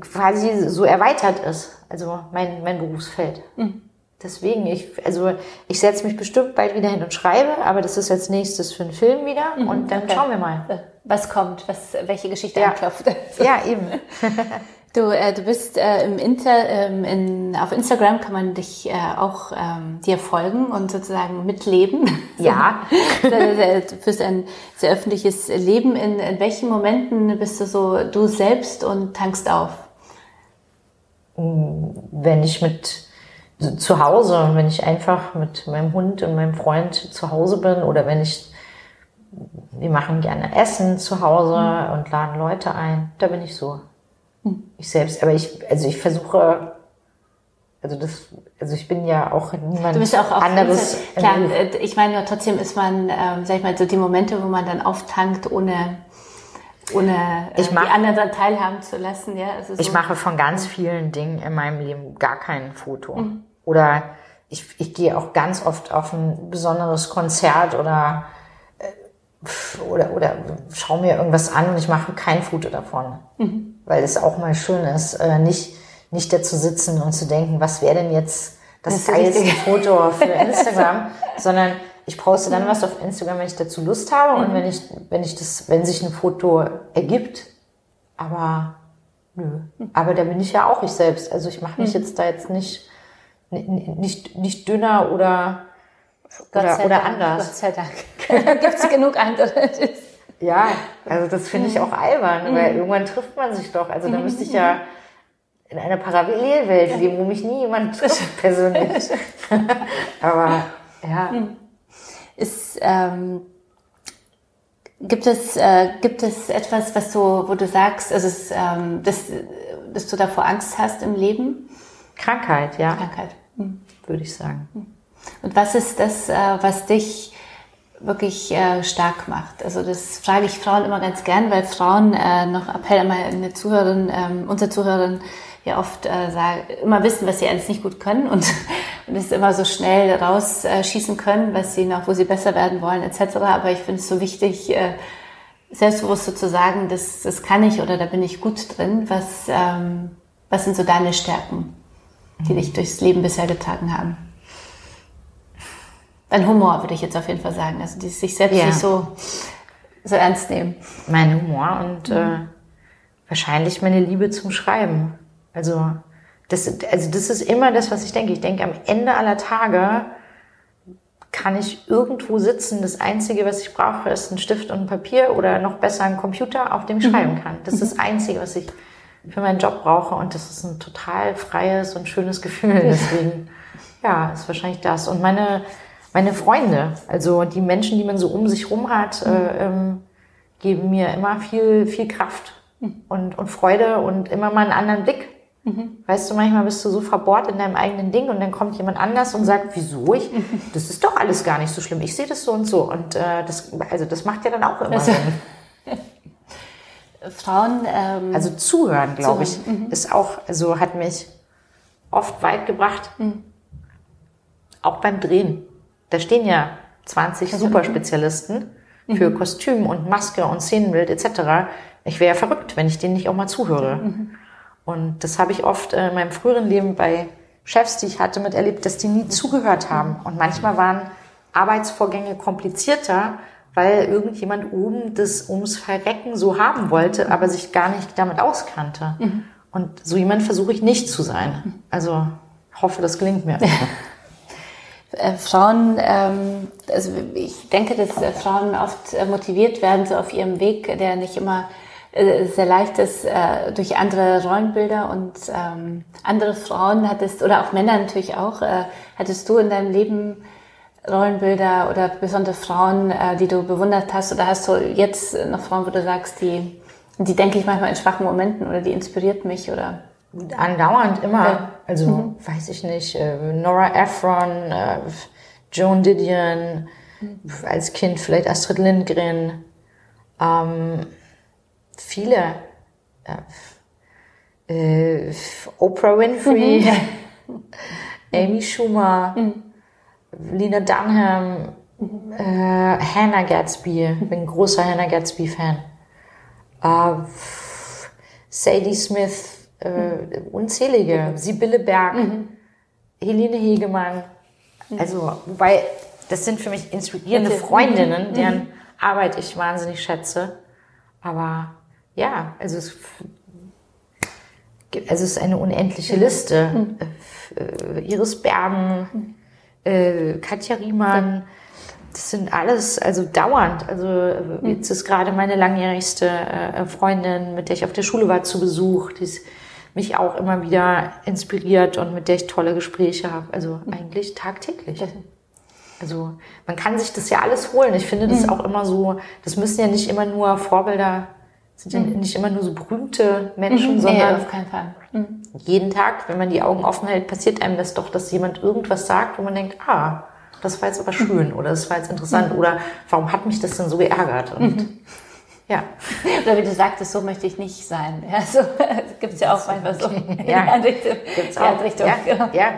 quasi so erweitert ist, also mein, mein Berufsfeld. Mhm. Deswegen, ich, also ich setze mich bestimmt bald wieder hin und schreibe, aber das ist jetzt nächstes für einen Film wieder mhm, und dann okay. schauen wir mal. Was kommt, was, welche Geschichte ja. anklopft. Ja, eben. Du, äh, du bist äh, im Inter, ähm, in, auf Instagram kann man dich äh, auch ähm, dir folgen und sozusagen mitleben. Ja. du führst ein sehr öffentliches Leben. In, in welchen Momenten bist du so du selbst und tankst auf? Wenn ich mit zu Hause, wenn ich einfach mit meinem Hund und meinem Freund zu Hause bin oder wenn ich, wir machen gerne Essen zu Hause mhm. und laden Leute ein, da bin ich so. Ich selbst, aber ich, also ich versuche, also das, also ich bin ja auch niemand du bist auch anderes. Klar, äh, ich meine, trotzdem ist man, ähm, sag ich mal, so die Momente, wo man dann auftankt, ohne ohne äh, mach, die anderen teilhaben zu lassen. Ja, also so. Ich mache von ganz vielen Dingen in meinem Leben gar kein Foto. Mhm. Oder ich, ich gehe auch ganz oft auf ein besonderes Konzert oder oder, oder schau mir irgendwas an und ich mache kein Foto davon. Mhm. Weil es auch mal schön ist, äh, nicht, nicht da zu sitzen und zu denken, was wäre denn jetzt das, das geilste Foto für Instagram, sondern ich poste dann mhm. was auf Instagram, wenn ich dazu Lust habe mhm. und wenn ich, wenn ich das, wenn sich ein Foto ergibt. Aber nö. Mhm. Aber da bin ich ja auch ich selbst. Also ich mache mich mhm. jetzt da jetzt nicht, nicht, nicht dünner oder oder, oder anders. Gott sei Dank. Gibt es genug andere. ja, also das finde ich auch albern, mhm. weil irgendwann trifft man sich doch. Also da mhm. müsste ich ja in einer Parallelwelt leben, wo mich nie jemand trifft persönlich. Aber ja. Mhm. Ist, ähm, gibt es äh, gibt es etwas, was du, wo du sagst, also es, ähm, dass, dass du davor Angst hast im Leben? Krankheit, ja. Krankheit. Mhm. Würde ich sagen. Mhm. Und was ist das, äh, was dich wirklich äh, stark macht? Also das frage ich Frauen immer ganz gern, weil Frauen äh, noch Appell an meine Zuhörerin, ähm, unsere Zuhörerin ja oft äh, sagen, immer wissen, was sie alles nicht gut können und, und es immer so schnell rausschießen können, was sie noch, wo sie besser werden wollen etc. Aber ich finde es so wichtig, äh, selbstbewusst so zu sagen, das, das kann ich oder da bin ich gut drin. Was, ähm, was sind so deine Stärken, die dich durchs Leben bisher getragen haben? Dein Humor, würde ich jetzt auf jeden Fall sagen. Also die sich selbst ja. nicht so, so ernst nehmen. Mein Humor und mhm. äh, wahrscheinlich meine Liebe zum Schreiben. Also das, also das ist immer das, was ich denke. Ich denke, am Ende aller Tage kann ich irgendwo sitzen. Das Einzige, was ich brauche, ist ein Stift und ein Papier oder noch besser ein Computer, auf dem ich mhm. schreiben kann. Das ist das Einzige, was ich für meinen Job brauche und das ist ein total freies und schönes Gefühl. Deswegen, ja, ist wahrscheinlich das. Und meine meine Freunde, also die Menschen, die man so um sich rum hat, mhm. äh, ähm, geben mir immer viel, viel Kraft mhm. und, und Freude und immer mal einen anderen Blick. Mhm. Weißt du, manchmal bist du so verbohrt in deinem eigenen Ding und dann kommt jemand anders und sagt, wieso ich? Das ist doch alles gar nicht so schlimm. Ich sehe das so und so. Und äh, das, also das macht ja dann auch immer also, Sinn. Frauen. Ähm, also zuhören, glaube ich, mhm. ist auch, also hat mich oft weit gebracht. Mhm. Auch beim Drehen. Da stehen ja 20 Superspezialisten. für mhm. Kostüm und Maske und Szenenbild etc. Ich wäre ja verrückt, wenn ich denen nicht auch mal zuhöre. Mhm. Und das habe ich oft in meinem früheren Leben bei Chefs, die ich hatte, miterlebt, dass die nie zugehört haben. Und manchmal waren Arbeitsvorgänge komplizierter, weil irgendjemand oben das ums Verrecken so haben wollte, aber sich gar nicht damit auskannte. Mhm. Und so jemand versuche ich nicht zu sein. Also hoffe, das gelingt mir. Äh, Frauen, ähm, also ich denke, dass äh, Frauen oft äh, motiviert werden, so auf ihrem Weg, der nicht immer sehr leicht ist, durch andere Rollenbilder und ähm, andere Frauen hattest, oder auch Männer natürlich auch, hattest du in deinem Leben Rollenbilder oder besondere Frauen, die du bewundert hast, oder hast du jetzt noch Frauen, wo du sagst, die, die denke ich manchmal in schwachen Momenten oder die inspiriert mich oder? Andauernd immer. Also, mhm. weiß ich nicht, äh, Nora Ephron, äh, Joan Didion, mhm. als Kind vielleicht Astrid Lindgren, ähm, viele. Äh, Oprah Winfrey, mhm. Amy Schumer, mhm. Lena Dunham, mhm. äh, Hannah Gatsby, bin ein großer Hannah Gatsby-Fan. Äh, Sadie Smith, äh, unzählige, Sibylle Berg, mhm. Helene Hegemann. Mhm. Also, wobei, das sind für mich inspirierende Freundinnen, mhm. deren mhm. Arbeit ich wahnsinnig schätze. Aber ja, also es, also es ist eine unendliche Liste. Mhm. Äh, Iris Berben, äh, Katja Riemann, das sind alles, also dauernd. Also jetzt ist gerade meine langjährigste äh, Freundin, mit der ich auf der Schule war, zu Besuch. Die ist mich auch immer wieder inspiriert und mit der ich tolle Gespräche habe. Also mhm. eigentlich tagtäglich. Also man kann sich das ja alles holen. Ich finde das mhm. auch immer so, das müssen ja nicht immer nur Vorbilder, sind ja mhm. nicht immer nur so berühmte Menschen, mhm. sondern nee, auf keinen Fall. Mhm. jeden Tag, wenn man die Augen offen hält, passiert einem das doch, dass jemand irgendwas sagt, wo man denkt, ah, das war jetzt aber schön oder das war jetzt interessant oder warum hat mich das denn so geärgert? Und ja. Oder wie du sagtest, so möchte ich nicht sein. Ja, so gibt es ja auch manchmal so ja. in Richtung. Gibt's auch. Richtung. Ja. Ja.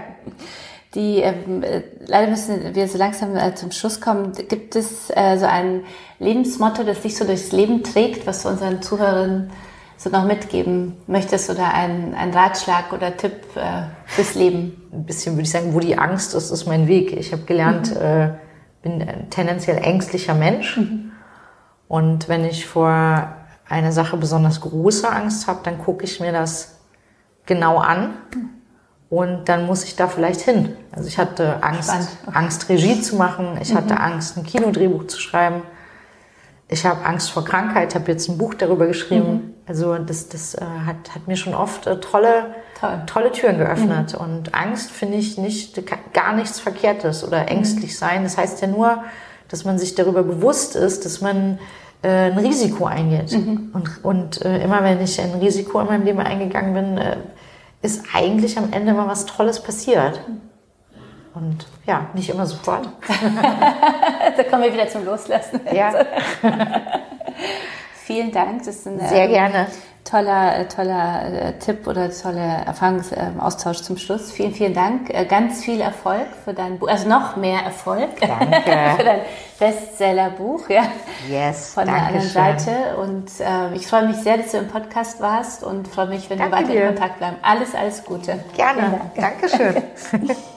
Die, ähm, äh, leider müssen wir so langsam äh, zum Schluss kommen. Gibt es äh, so ein Lebensmotto, das dich so durchs Leben trägt, was du unseren Zuhörern so noch mitgeben möchtest oder ein, ein Ratschlag oder Tipp äh, fürs Leben? Ein bisschen würde ich sagen, wo die Angst ist, ist mein Weg. Ich habe gelernt, mhm. äh, bin ein tendenziell ängstlicher Mensch. Mhm und wenn ich vor einer Sache besonders große Angst habe, dann gucke ich mir das genau an und dann muss ich da vielleicht hin. Also ich hatte Angst, okay. Angst Regie zu machen, ich mhm. hatte Angst, ein Kinodrehbuch zu schreiben. Ich habe Angst vor Krankheit, habe jetzt ein Buch darüber geschrieben. Mhm. Also das, das äh, hat, hat mir schon oft äh, tolle, Toll. tolle Türen geöffnet. Mhm. Und Angst finde ich nicht gar nichts Verkehrtes oder ängstlich sein. Das heißt ja nur, dass man sich darüber bewusst ist, dass man äh, ein Risiko eingeht. Mhm. Und, und äh, immer wenn ich ein Risiko in meinem Leben eingegangen bin, äh, ist eigentlich am Ende mal was Tolles passiert. Und ja, nicht immer sofort. da kommen wir wieder zum Loslassen. Ja. Vielen Dank. Das ist eine, Sehr gerne toller, äh, toller äh, Tipp oder toller Erfahrungsaustausch zum Schluss. Vielen, vielen Dank. Äh, ganz viel Erfolg für dein Buch, also noch mehr Erfolg danke. für dein Bestsellerbuch, ja. Yes, von der anderen Seite. Und äh, ich freue mich sehr, dass du im Podcast warst und freue mich, wenn danke wir weiter dir. in Kontakt bleiben. Alles, alles Gute. Gerne. Dank. Dankeschön.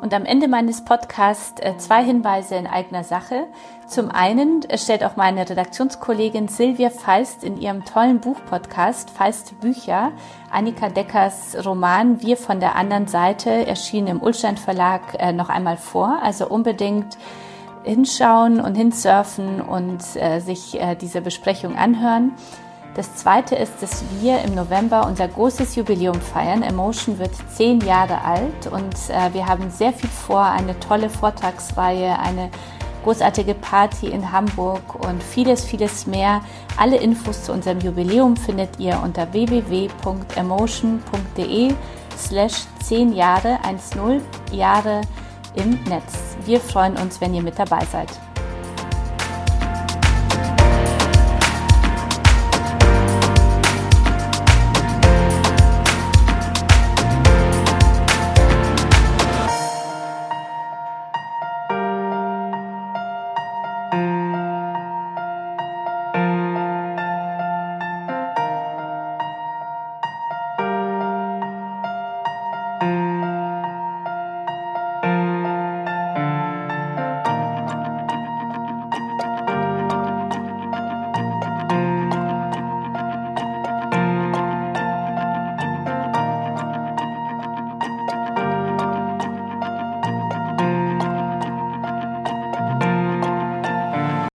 Und am Ende meines Podcasts äh, zwei Hinweise in eigener Sache. Zum einen stellt auch meine Redaktionskollegin Silvia Feist in ihrem tollen Buchpodcast Feist Bücher Annika Deckers Roman Wir von der anderen Seite erschienen im Ulstein Verlag äh, noch einmal vor. Also unbedingt hinschauen und hinsurfen und äh, sich diese Besprechung anhören. Das zweite ist, dass wir im November unser großes Jubiläum feiern. Emotion wird zehn Jahre alt und äh, wir haben sehr viel vor, eine tolle Vortragsreihe, eine großartige Party in Hamburg und vieles, vieles mehr. Alle Infos zu unserem Jubiläum findet ihr unter www.emotion.de slash 10 Jahre, 10 Jahre im Netz. Wir freuen uns, wenn ihr mit dabei seid.